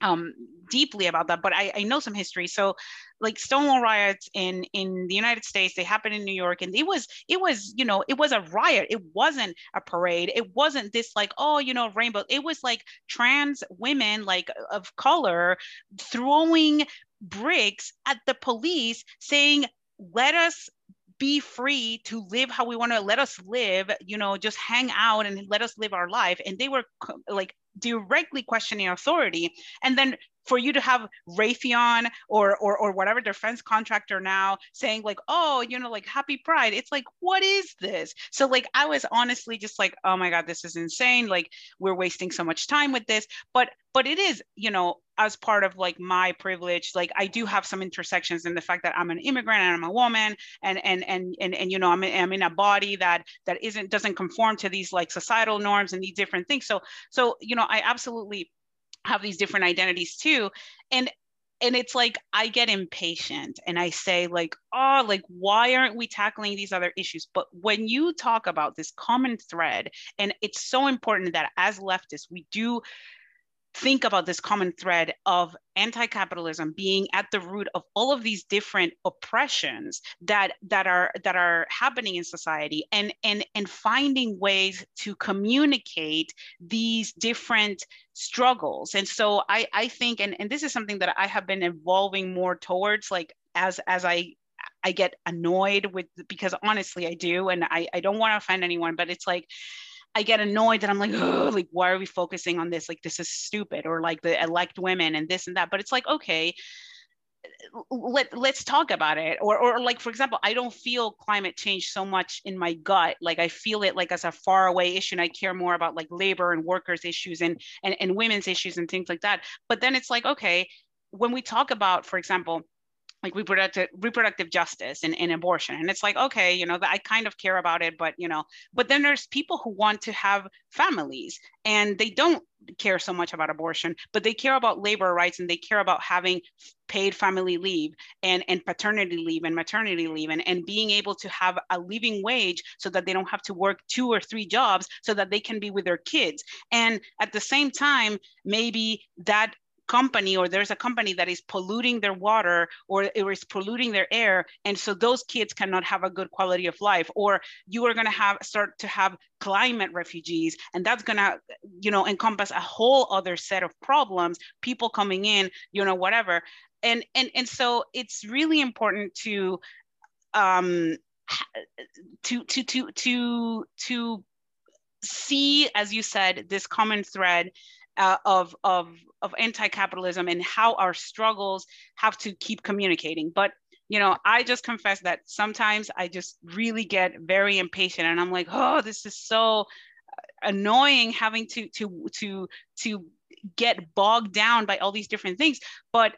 um, deeply about that, but I, I know some history. So, like Stonewall riots in in the United States, they happened in New York, and it was it was you know it was a riot. It wasn't a parade. It wasn't this like oh you know rainbow. It was like trans women like of color throwing bricks at the police, saying let us be free to live how we want to let us live you know just hang out and let us live our life. And they were like directly questioning authority. And then for you to have Raytheon or, or or whatever defense contractor now saying like, oh, you know, like happy pride. It's like, what is this? So like I was honestly just like, oh my God, this is insane. Like we're wasting so much time with this. But but it is, you know, as part of like my privilege, like I do have some intersections in the fact that I'm an immigrant and I'm a woman and and and and, and you know, I'm in, I'm in a body that that isn't doesn't conform to these like societal norms and these different things. So so you know, I absolutely have these different identities too. And and it's like i get impatient and i say like oh like why aren't we tackling these other issues? But when you talk about this common thread and it's so important that as leftists we do think about this common thread of anti-capitalism being at the root of all of these different oppressions that that are that are happening in society and and and finding ways to communicate these different struggles. And so i i think and, and this is something that i have been evolving more towards like as as i I get annoyed with because honestly I do and I, I don't want to offend anyone but it's like I get annoyed that I'm like, like, why are we focusing on this? Like, this is stupid, or like the elect women and this and that. But it's like, okay, let let's talk about it or or like for example i don't feel climate change so much in my gut like i feel it like as a far away issue and i care more about like labor and workers issues and and, and women's issues and things like that but then it's like okay when we talk about for example like reproductive reproductive justice and, and abortion. And it's like okay you know that i kind of care about it but you know but then there's people who want to have families and they don't care so much about abortion but they care about labor rights and they care about having paid family leave and, and paternity leave and maternity leave and, and being able to have a living wage so that they don't have to work two or three jobs so that they can be with their kids. And at the same time maybe that company or there's a company that is polluting their water or it is polluting their air and so those kids cannot have a good quality of life or you are going to have start to have climate refugees and that's going to you know encompass a whole other set of problems people coming in you know whatever. And and and so it's really important to um to to to to to see as you said this common thread uh, of, of, of anti-capitalism and how our struggles have to keep communicating. But you know, I just confess that sometimes I just really get very impatient and I'm like, oh, this is so annoying having to to to to get bogged down by all these different things. But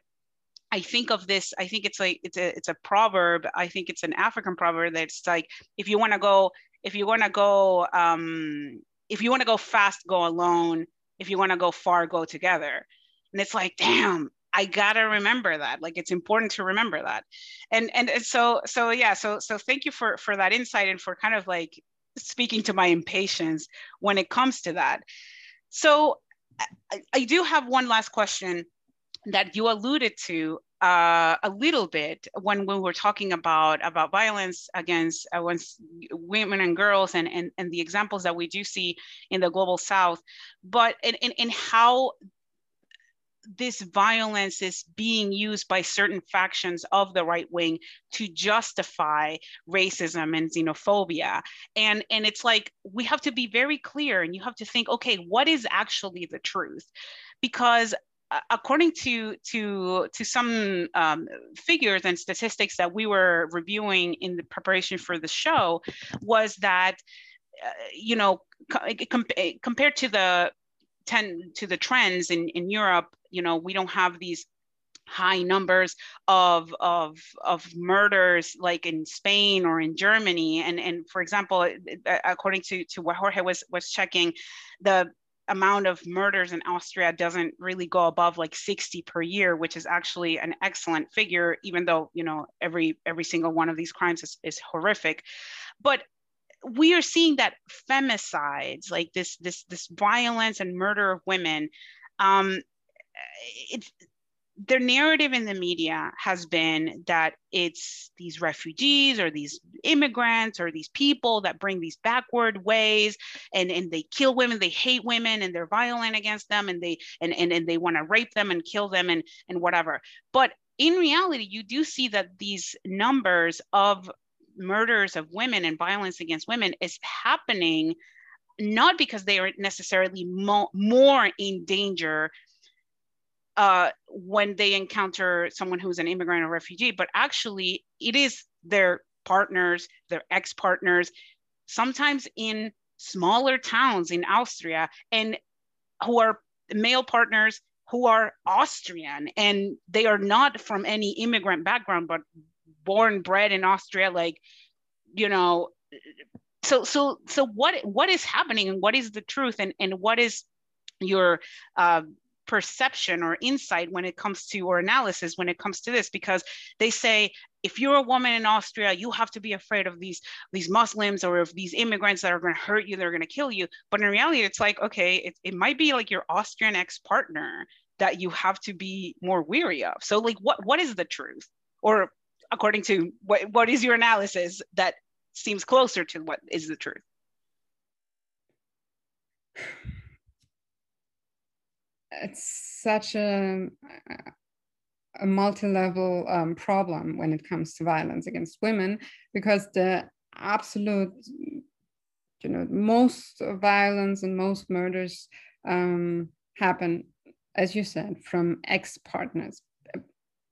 I think of this, I think it's like it's a it's a proverb. I think it's an African proverb that's like if you want to go, if you want to go um if you want to go fast, go alone if you want to go far, go together. And it's like, damn, I gotta remember that. Like it's important to remember that. And and, so so yeah, so so thank you for for that insight and for kind of like speaking to my impatience when it comes to that. So I, I do have one last question that you alluded to uh, a little bit when we were talking about about violence against uh, women and girls and, and and the examples that we do see in the global south. But in, in, in how this violence is being used by certain factions of the right wing to justify racism and xenophobia. And and it's like we have to be very clear and you have to think okay what is actually the truth? Because according to to to some um, figures and statistics that we were reviewing in the preparation for the show was that uh, you know com- compared to the 10 to the trends in in Europe you know we don't have these high numbers of, of, of murders like in Spain or in Germany. And, and for example, according to, to what Jorge was, was checking, the amount of murders in Austria doesn't really go above like 60 per year, which is actually an excellent figure, even though, you know, every every single one of these crimes is, is horrific. But we are seeing that femicides, like this this this violence and murder of women, um, it's their narrative in the media has been that it's these refugees or these immigrants or these people that bring these backward ways and, and they kill women they hate women and they're violent against them and they and, and, and they want to rape them and kill them and, and whatever. But in reality you do see that these numbers of murders of women and violence against women is happening not because they are necessarily mo- more in danger uh, when they encounter someone who's an immigrant or refugee, but actually it is their partners, their ex partners, sometimes in smaller towns in Austria, and who are male partners who are Austrian and they are not from any immigrant background, but born, bred in Austria, like, you know. So, so, so, what what is happening, and what is the truth, and and what is your uh, perception or insight when it comes to or analysis when it comes to this because they say if you're a woman in austria you have to be afraid of these these muslims or of these immigrants that are going to hurt you they're going to kill you. But in reality it's like okay it, it might be like your austrian ex-partner that you have to be more weary of. So like what what is the truth? Or according to what what is your analysis that seems closer to what is the truth it's such a, a multi-level um, problem when it comes to violence against women because the absolute you know most violence and most murders um, happen as you said from ex-partners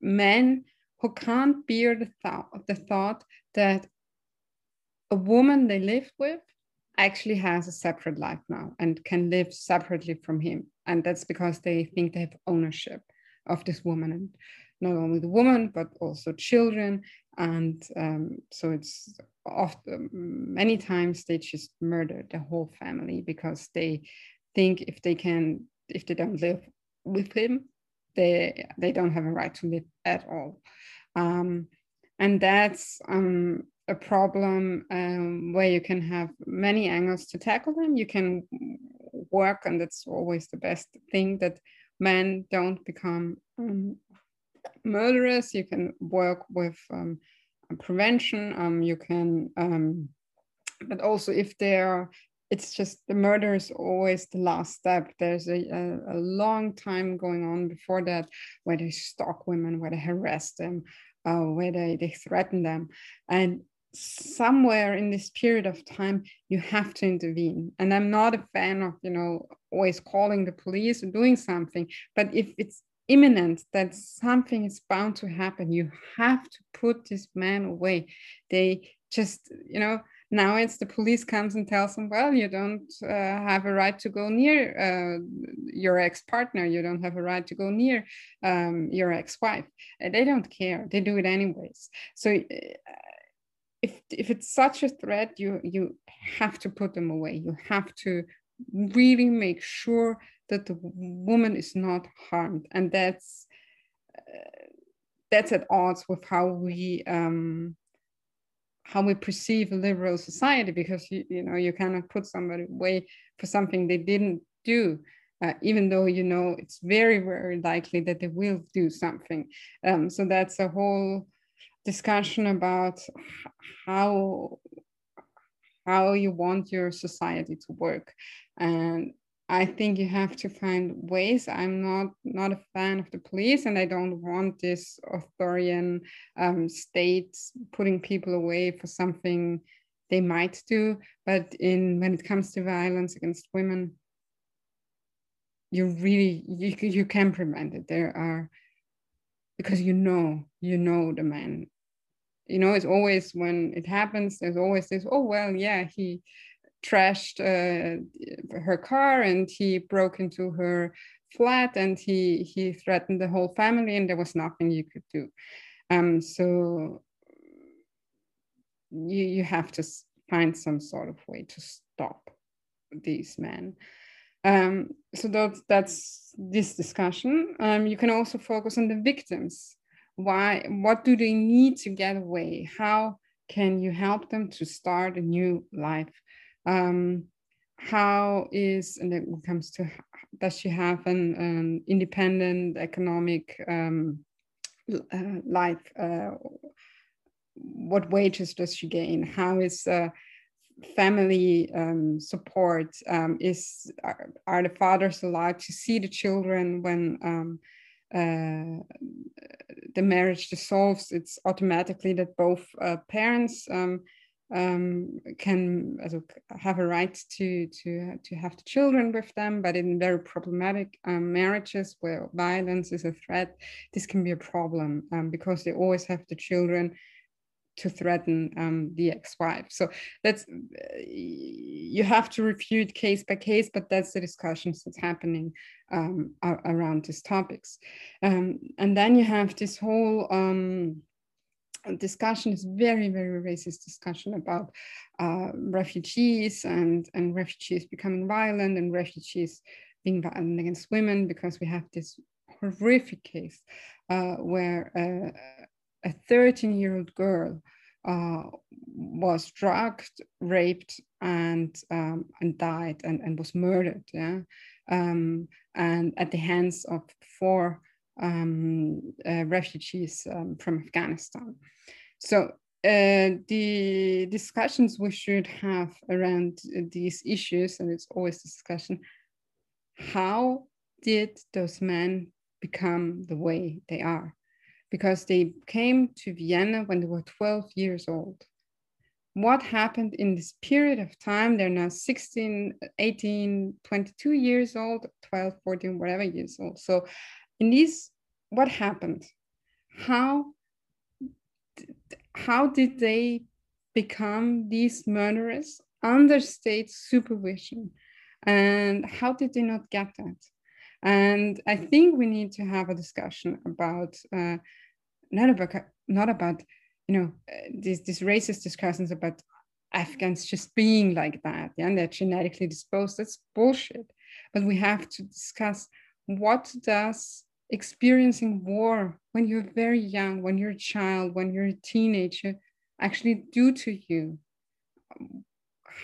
men who can't bear the thought, the thought that a woman they lived with actually has a separate life now and can live separately from him. And that's because they think they have ownership of this woman and not only the woman, but also children. And um, so it's often many times they just murder the whole family because they think if they can, if they don't live with him, they they don't have a right to live at all. Um, and that's um, a problem um, where you can have many angles to tackle them. You can work, and that's always the best thing that men don't become um, murderers. You can work with um, prevention. Um, you can, um, but also if they're, it's just the murder is always the last step. There's a, a, a long time going on before that where they stalk women, where they harass them, uh, where they, they threaten them. And somewhere in this period of time you have to intervene. And i'm not a fan of you know always calling the police or doing something but if it's imminent that something is bound to happen you have to put this man away. They just you know now it's the police comes and tells them well you don't uh, have a right to go near uh, your ex-partner. You don't have a right to go near um, your ex-wife. They don't care. They do it anyways. So uh, if if it's such a threat you you have to put them away. You have to really make sure that the woman is not harmed. And that's uh, that's at odds with how we um, how we perceive a liberal society because you, you know you cannot put somebody away for something they didn't do uh, even though you know it's very very likely that they will do something. Um, so that's a whole discussion about how how you want your society to work. And i think you have to find ways. I'm not not a fan of the police and i don't want this authoritarian um, state putting people away for something they might do. But in when it comes to violence against women you really you, you can prevent it. There are because you know you know the man you know it's always when it happens there's always this oh well yeah he trashed uh, her car and he broke into her flat and he he threatened the whole family and there was nothing you could do. Um so you you have to find some sort of way to stop these men. Um, so that's that's this discussion. Um, you can also focus on the victims why what do they need to get away? How can you help them to start a new life? Um, how is and it comes to does she have an, an independent economic um, uh, life uh, what wages does she gain? How is uh, family um, support um, is are, are, the fathers allowed to see the children when um, uh, the marriage dissolves, it's automatically that both uh, parents um, um, can have a right to to to have the children with them. But in very problematic um, marriages where violence is a threat, this can be a problem um, because they always have the children to threaten um, the ex-wife. So that's uh, you have to refute case by case, but that's the discussions that's happening um, around these topics. Um, and then you have this whole um, discussion, is very very racist discussion about uh, refugees and and refugees becoming violent and refugees being violent against women because we have this horrific case uh, where. A 13 year old girl uh, was drugged, raped, and um, and died and, and was murdered. Yeah, um, and at the hands of four um, uh, refugees um, from Afghanistan. So uh, the discussions we should have around these issues, and it's always discussion, how did those men become the way they are? Because they came to Vienna when they were 12 years old. What happened in this period of time? They're now 16, 18, 22 years old, 12, 14, whatever years old. So, in these, what happened? how how did they become these murderers under state supervision and how did they not get that and i think we need to have a discussion about uh, not about not about you know these these racist discussions about afghans just being like that yeah, and they're genetically disposed. That's bullshit. But we have to discuss what does experiencing war when you're very young when you're a child when you're a teenager actually do to you?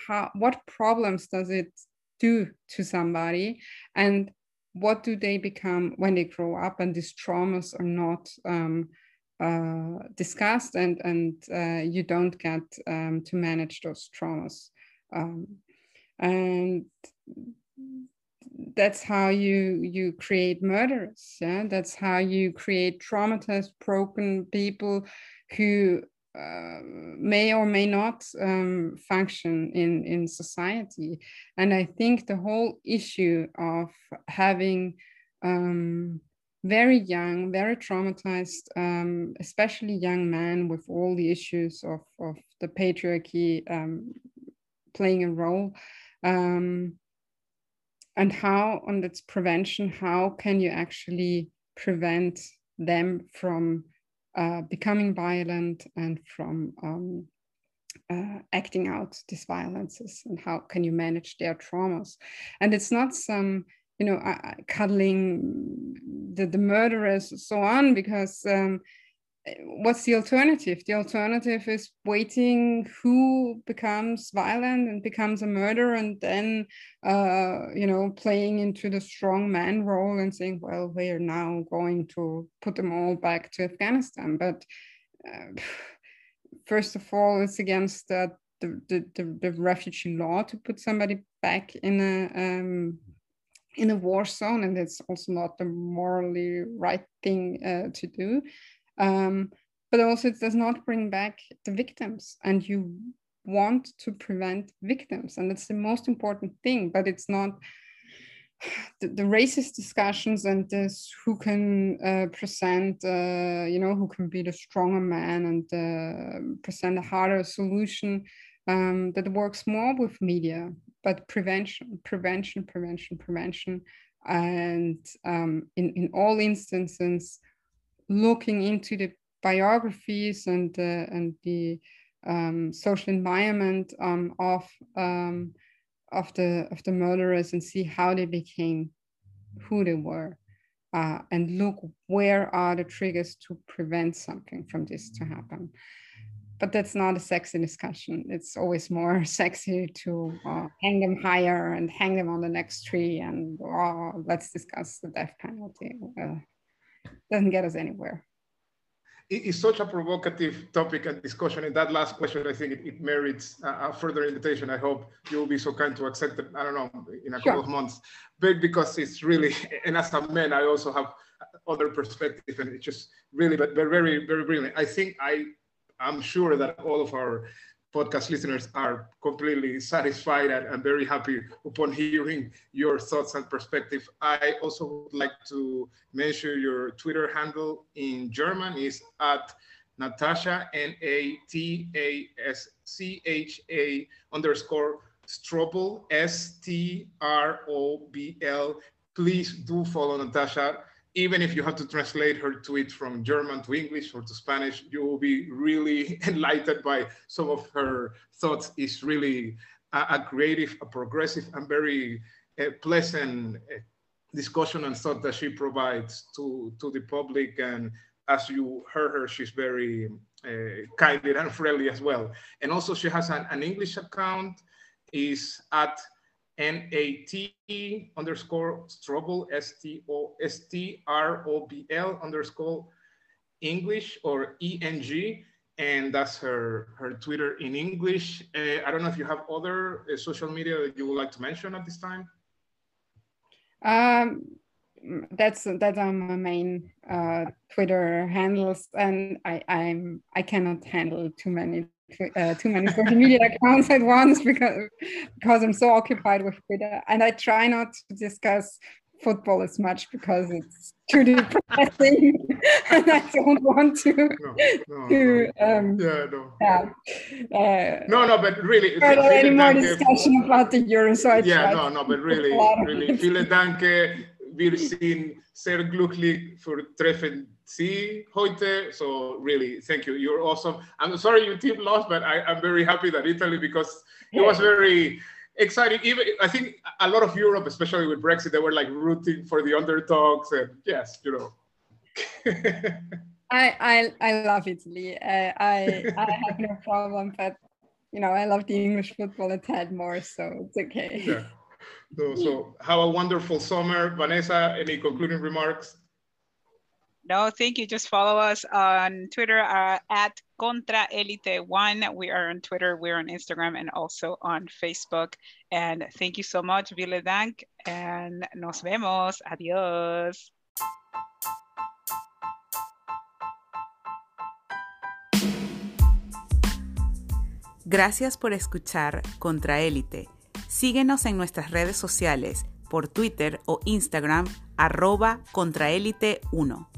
How what problems does it do to somebody? And what do they become when they grow up and these traumas are not um, uh, discussed and and uh, you don't get um, to manage those traumas. Um, and that's how you you create murderers yeah? That's how you create traumatized broken people who may or may not um, function in in society. And i think the whole issue of having um, very young very traumatized um, especially young men with all the issues of of the patriarchy um, playing a role um, and how on its prevention how can you actually prevent them from uh, becoming violent and from um, uh, acting out these violences and how can you manage their traumas. And it's not some you know uh, cuddling the, the murderers so on because um, what's the alternative? The alternative is waiting who becomes violent and becomes a murderer, and then, uh, you know, playing into the strong man role and saying, well, we are now going to put them all back to Afghanistan. But uh, first of all, it's against uh, the, the, the, the, refugee law to put somebody back in a um, in a war zone, and it's also not the morally right thing uh, to do. Um, but also, it does not bring back the victims, and you want to prevent victims, and that's the most important thing. But it's not (sighs) the, the racist discussions and this who can uh, present, uh, you know, who can be the stronger man and uh, present a harder solution um, that works more with media, but prevention, prevention, prevention, prevention. And um, in, in all instances, looking into the biographies and uh, and the um, social environment um, of um, of the of the murderers and see how they became who they were uh, and look where are the triggers to prevent something from this to happen. But that's not a sexy discussion. It's always more (laughs) sexy to uh, hang them higher and hang them on the next tree and oh, let's discuss the death penalty uh, doesn't get us anywhere. It's such a provocative topic and discussion. And that last question, I think it, it merits a, a, further invitation. I hope you will be so kind to accept it. I don't know in a sure. couple of months, but because it's really, and as a man, I also have other perspective, and it's just really, but very, very brilliant. I think I, I'm sure that all of our podcast listeners are completely satisfied and, and, very happy upon hearing your thoughts and perspective. I also would like to mention your Twitter handle in German is at Natascha, N-A-T-A-S-C-H-A underscore Strobl, S-T-R-O-B-L. Please do follow Natascha even if you have to translate her tweet from German to English or to Spanish, you will be really (laughs) enlightened by some of her thoughts. It's really a, a creative, a progressive, and very uh, pleasant uh, discussion and thought that she provides to, to the public. And as you heard her, she's very uh, kind and friendly as well. And also she has an, an English account, is at N-A-T underscore Strobl, S-T-O-S-T-R-O-B-L underscore English or E-N-G. And that's her, her Twitter in English. Uh, I don't know if you have other uh, social media that you would like to mention at this time. Um, that's that are my main uh, Twitter handles, and I I'm I cannot handle too many uh, too many social media (laughs) accounts at once because because I'm so occupied with Twitter, and I try not to discuss football as much because it's too depressing (laughs) and I don't want to. No, no, to, no. Um, yeah, no. Yeah. Uh, no, no, but really. any more discussion about the Euro, so I Yeah, no, no, but really, really, vielen danke. Wir sind sehr glücklich für Treffen Sie heute. So really, thank you. You're awesome. I'm sorry your team lost, but I, I'm very happy that Italy because it was very exciting. Even I think a lot of Europe, especially with Brexit, they were like rooting for the underdogs, and yes, you know. (laughs) I, I I love Italy. Uh, I I have no problem, but you know I love the English football a tad more, so it's okay. Yeah. So, so have a wonderful summer, Vanessa. Any concluding remarks? No, thank you. Just follow us on Twitter uh, at Contra Elite One. We are on Twitter, we're on Instagram, and also on Facebook. And thank you so much, Ville Dank, and nos vemos. Adiós. Gracias por escuchar Contra Élite. Síguenos en nuestras redes sociales por Twitter o Instagram arroba contraélite 1.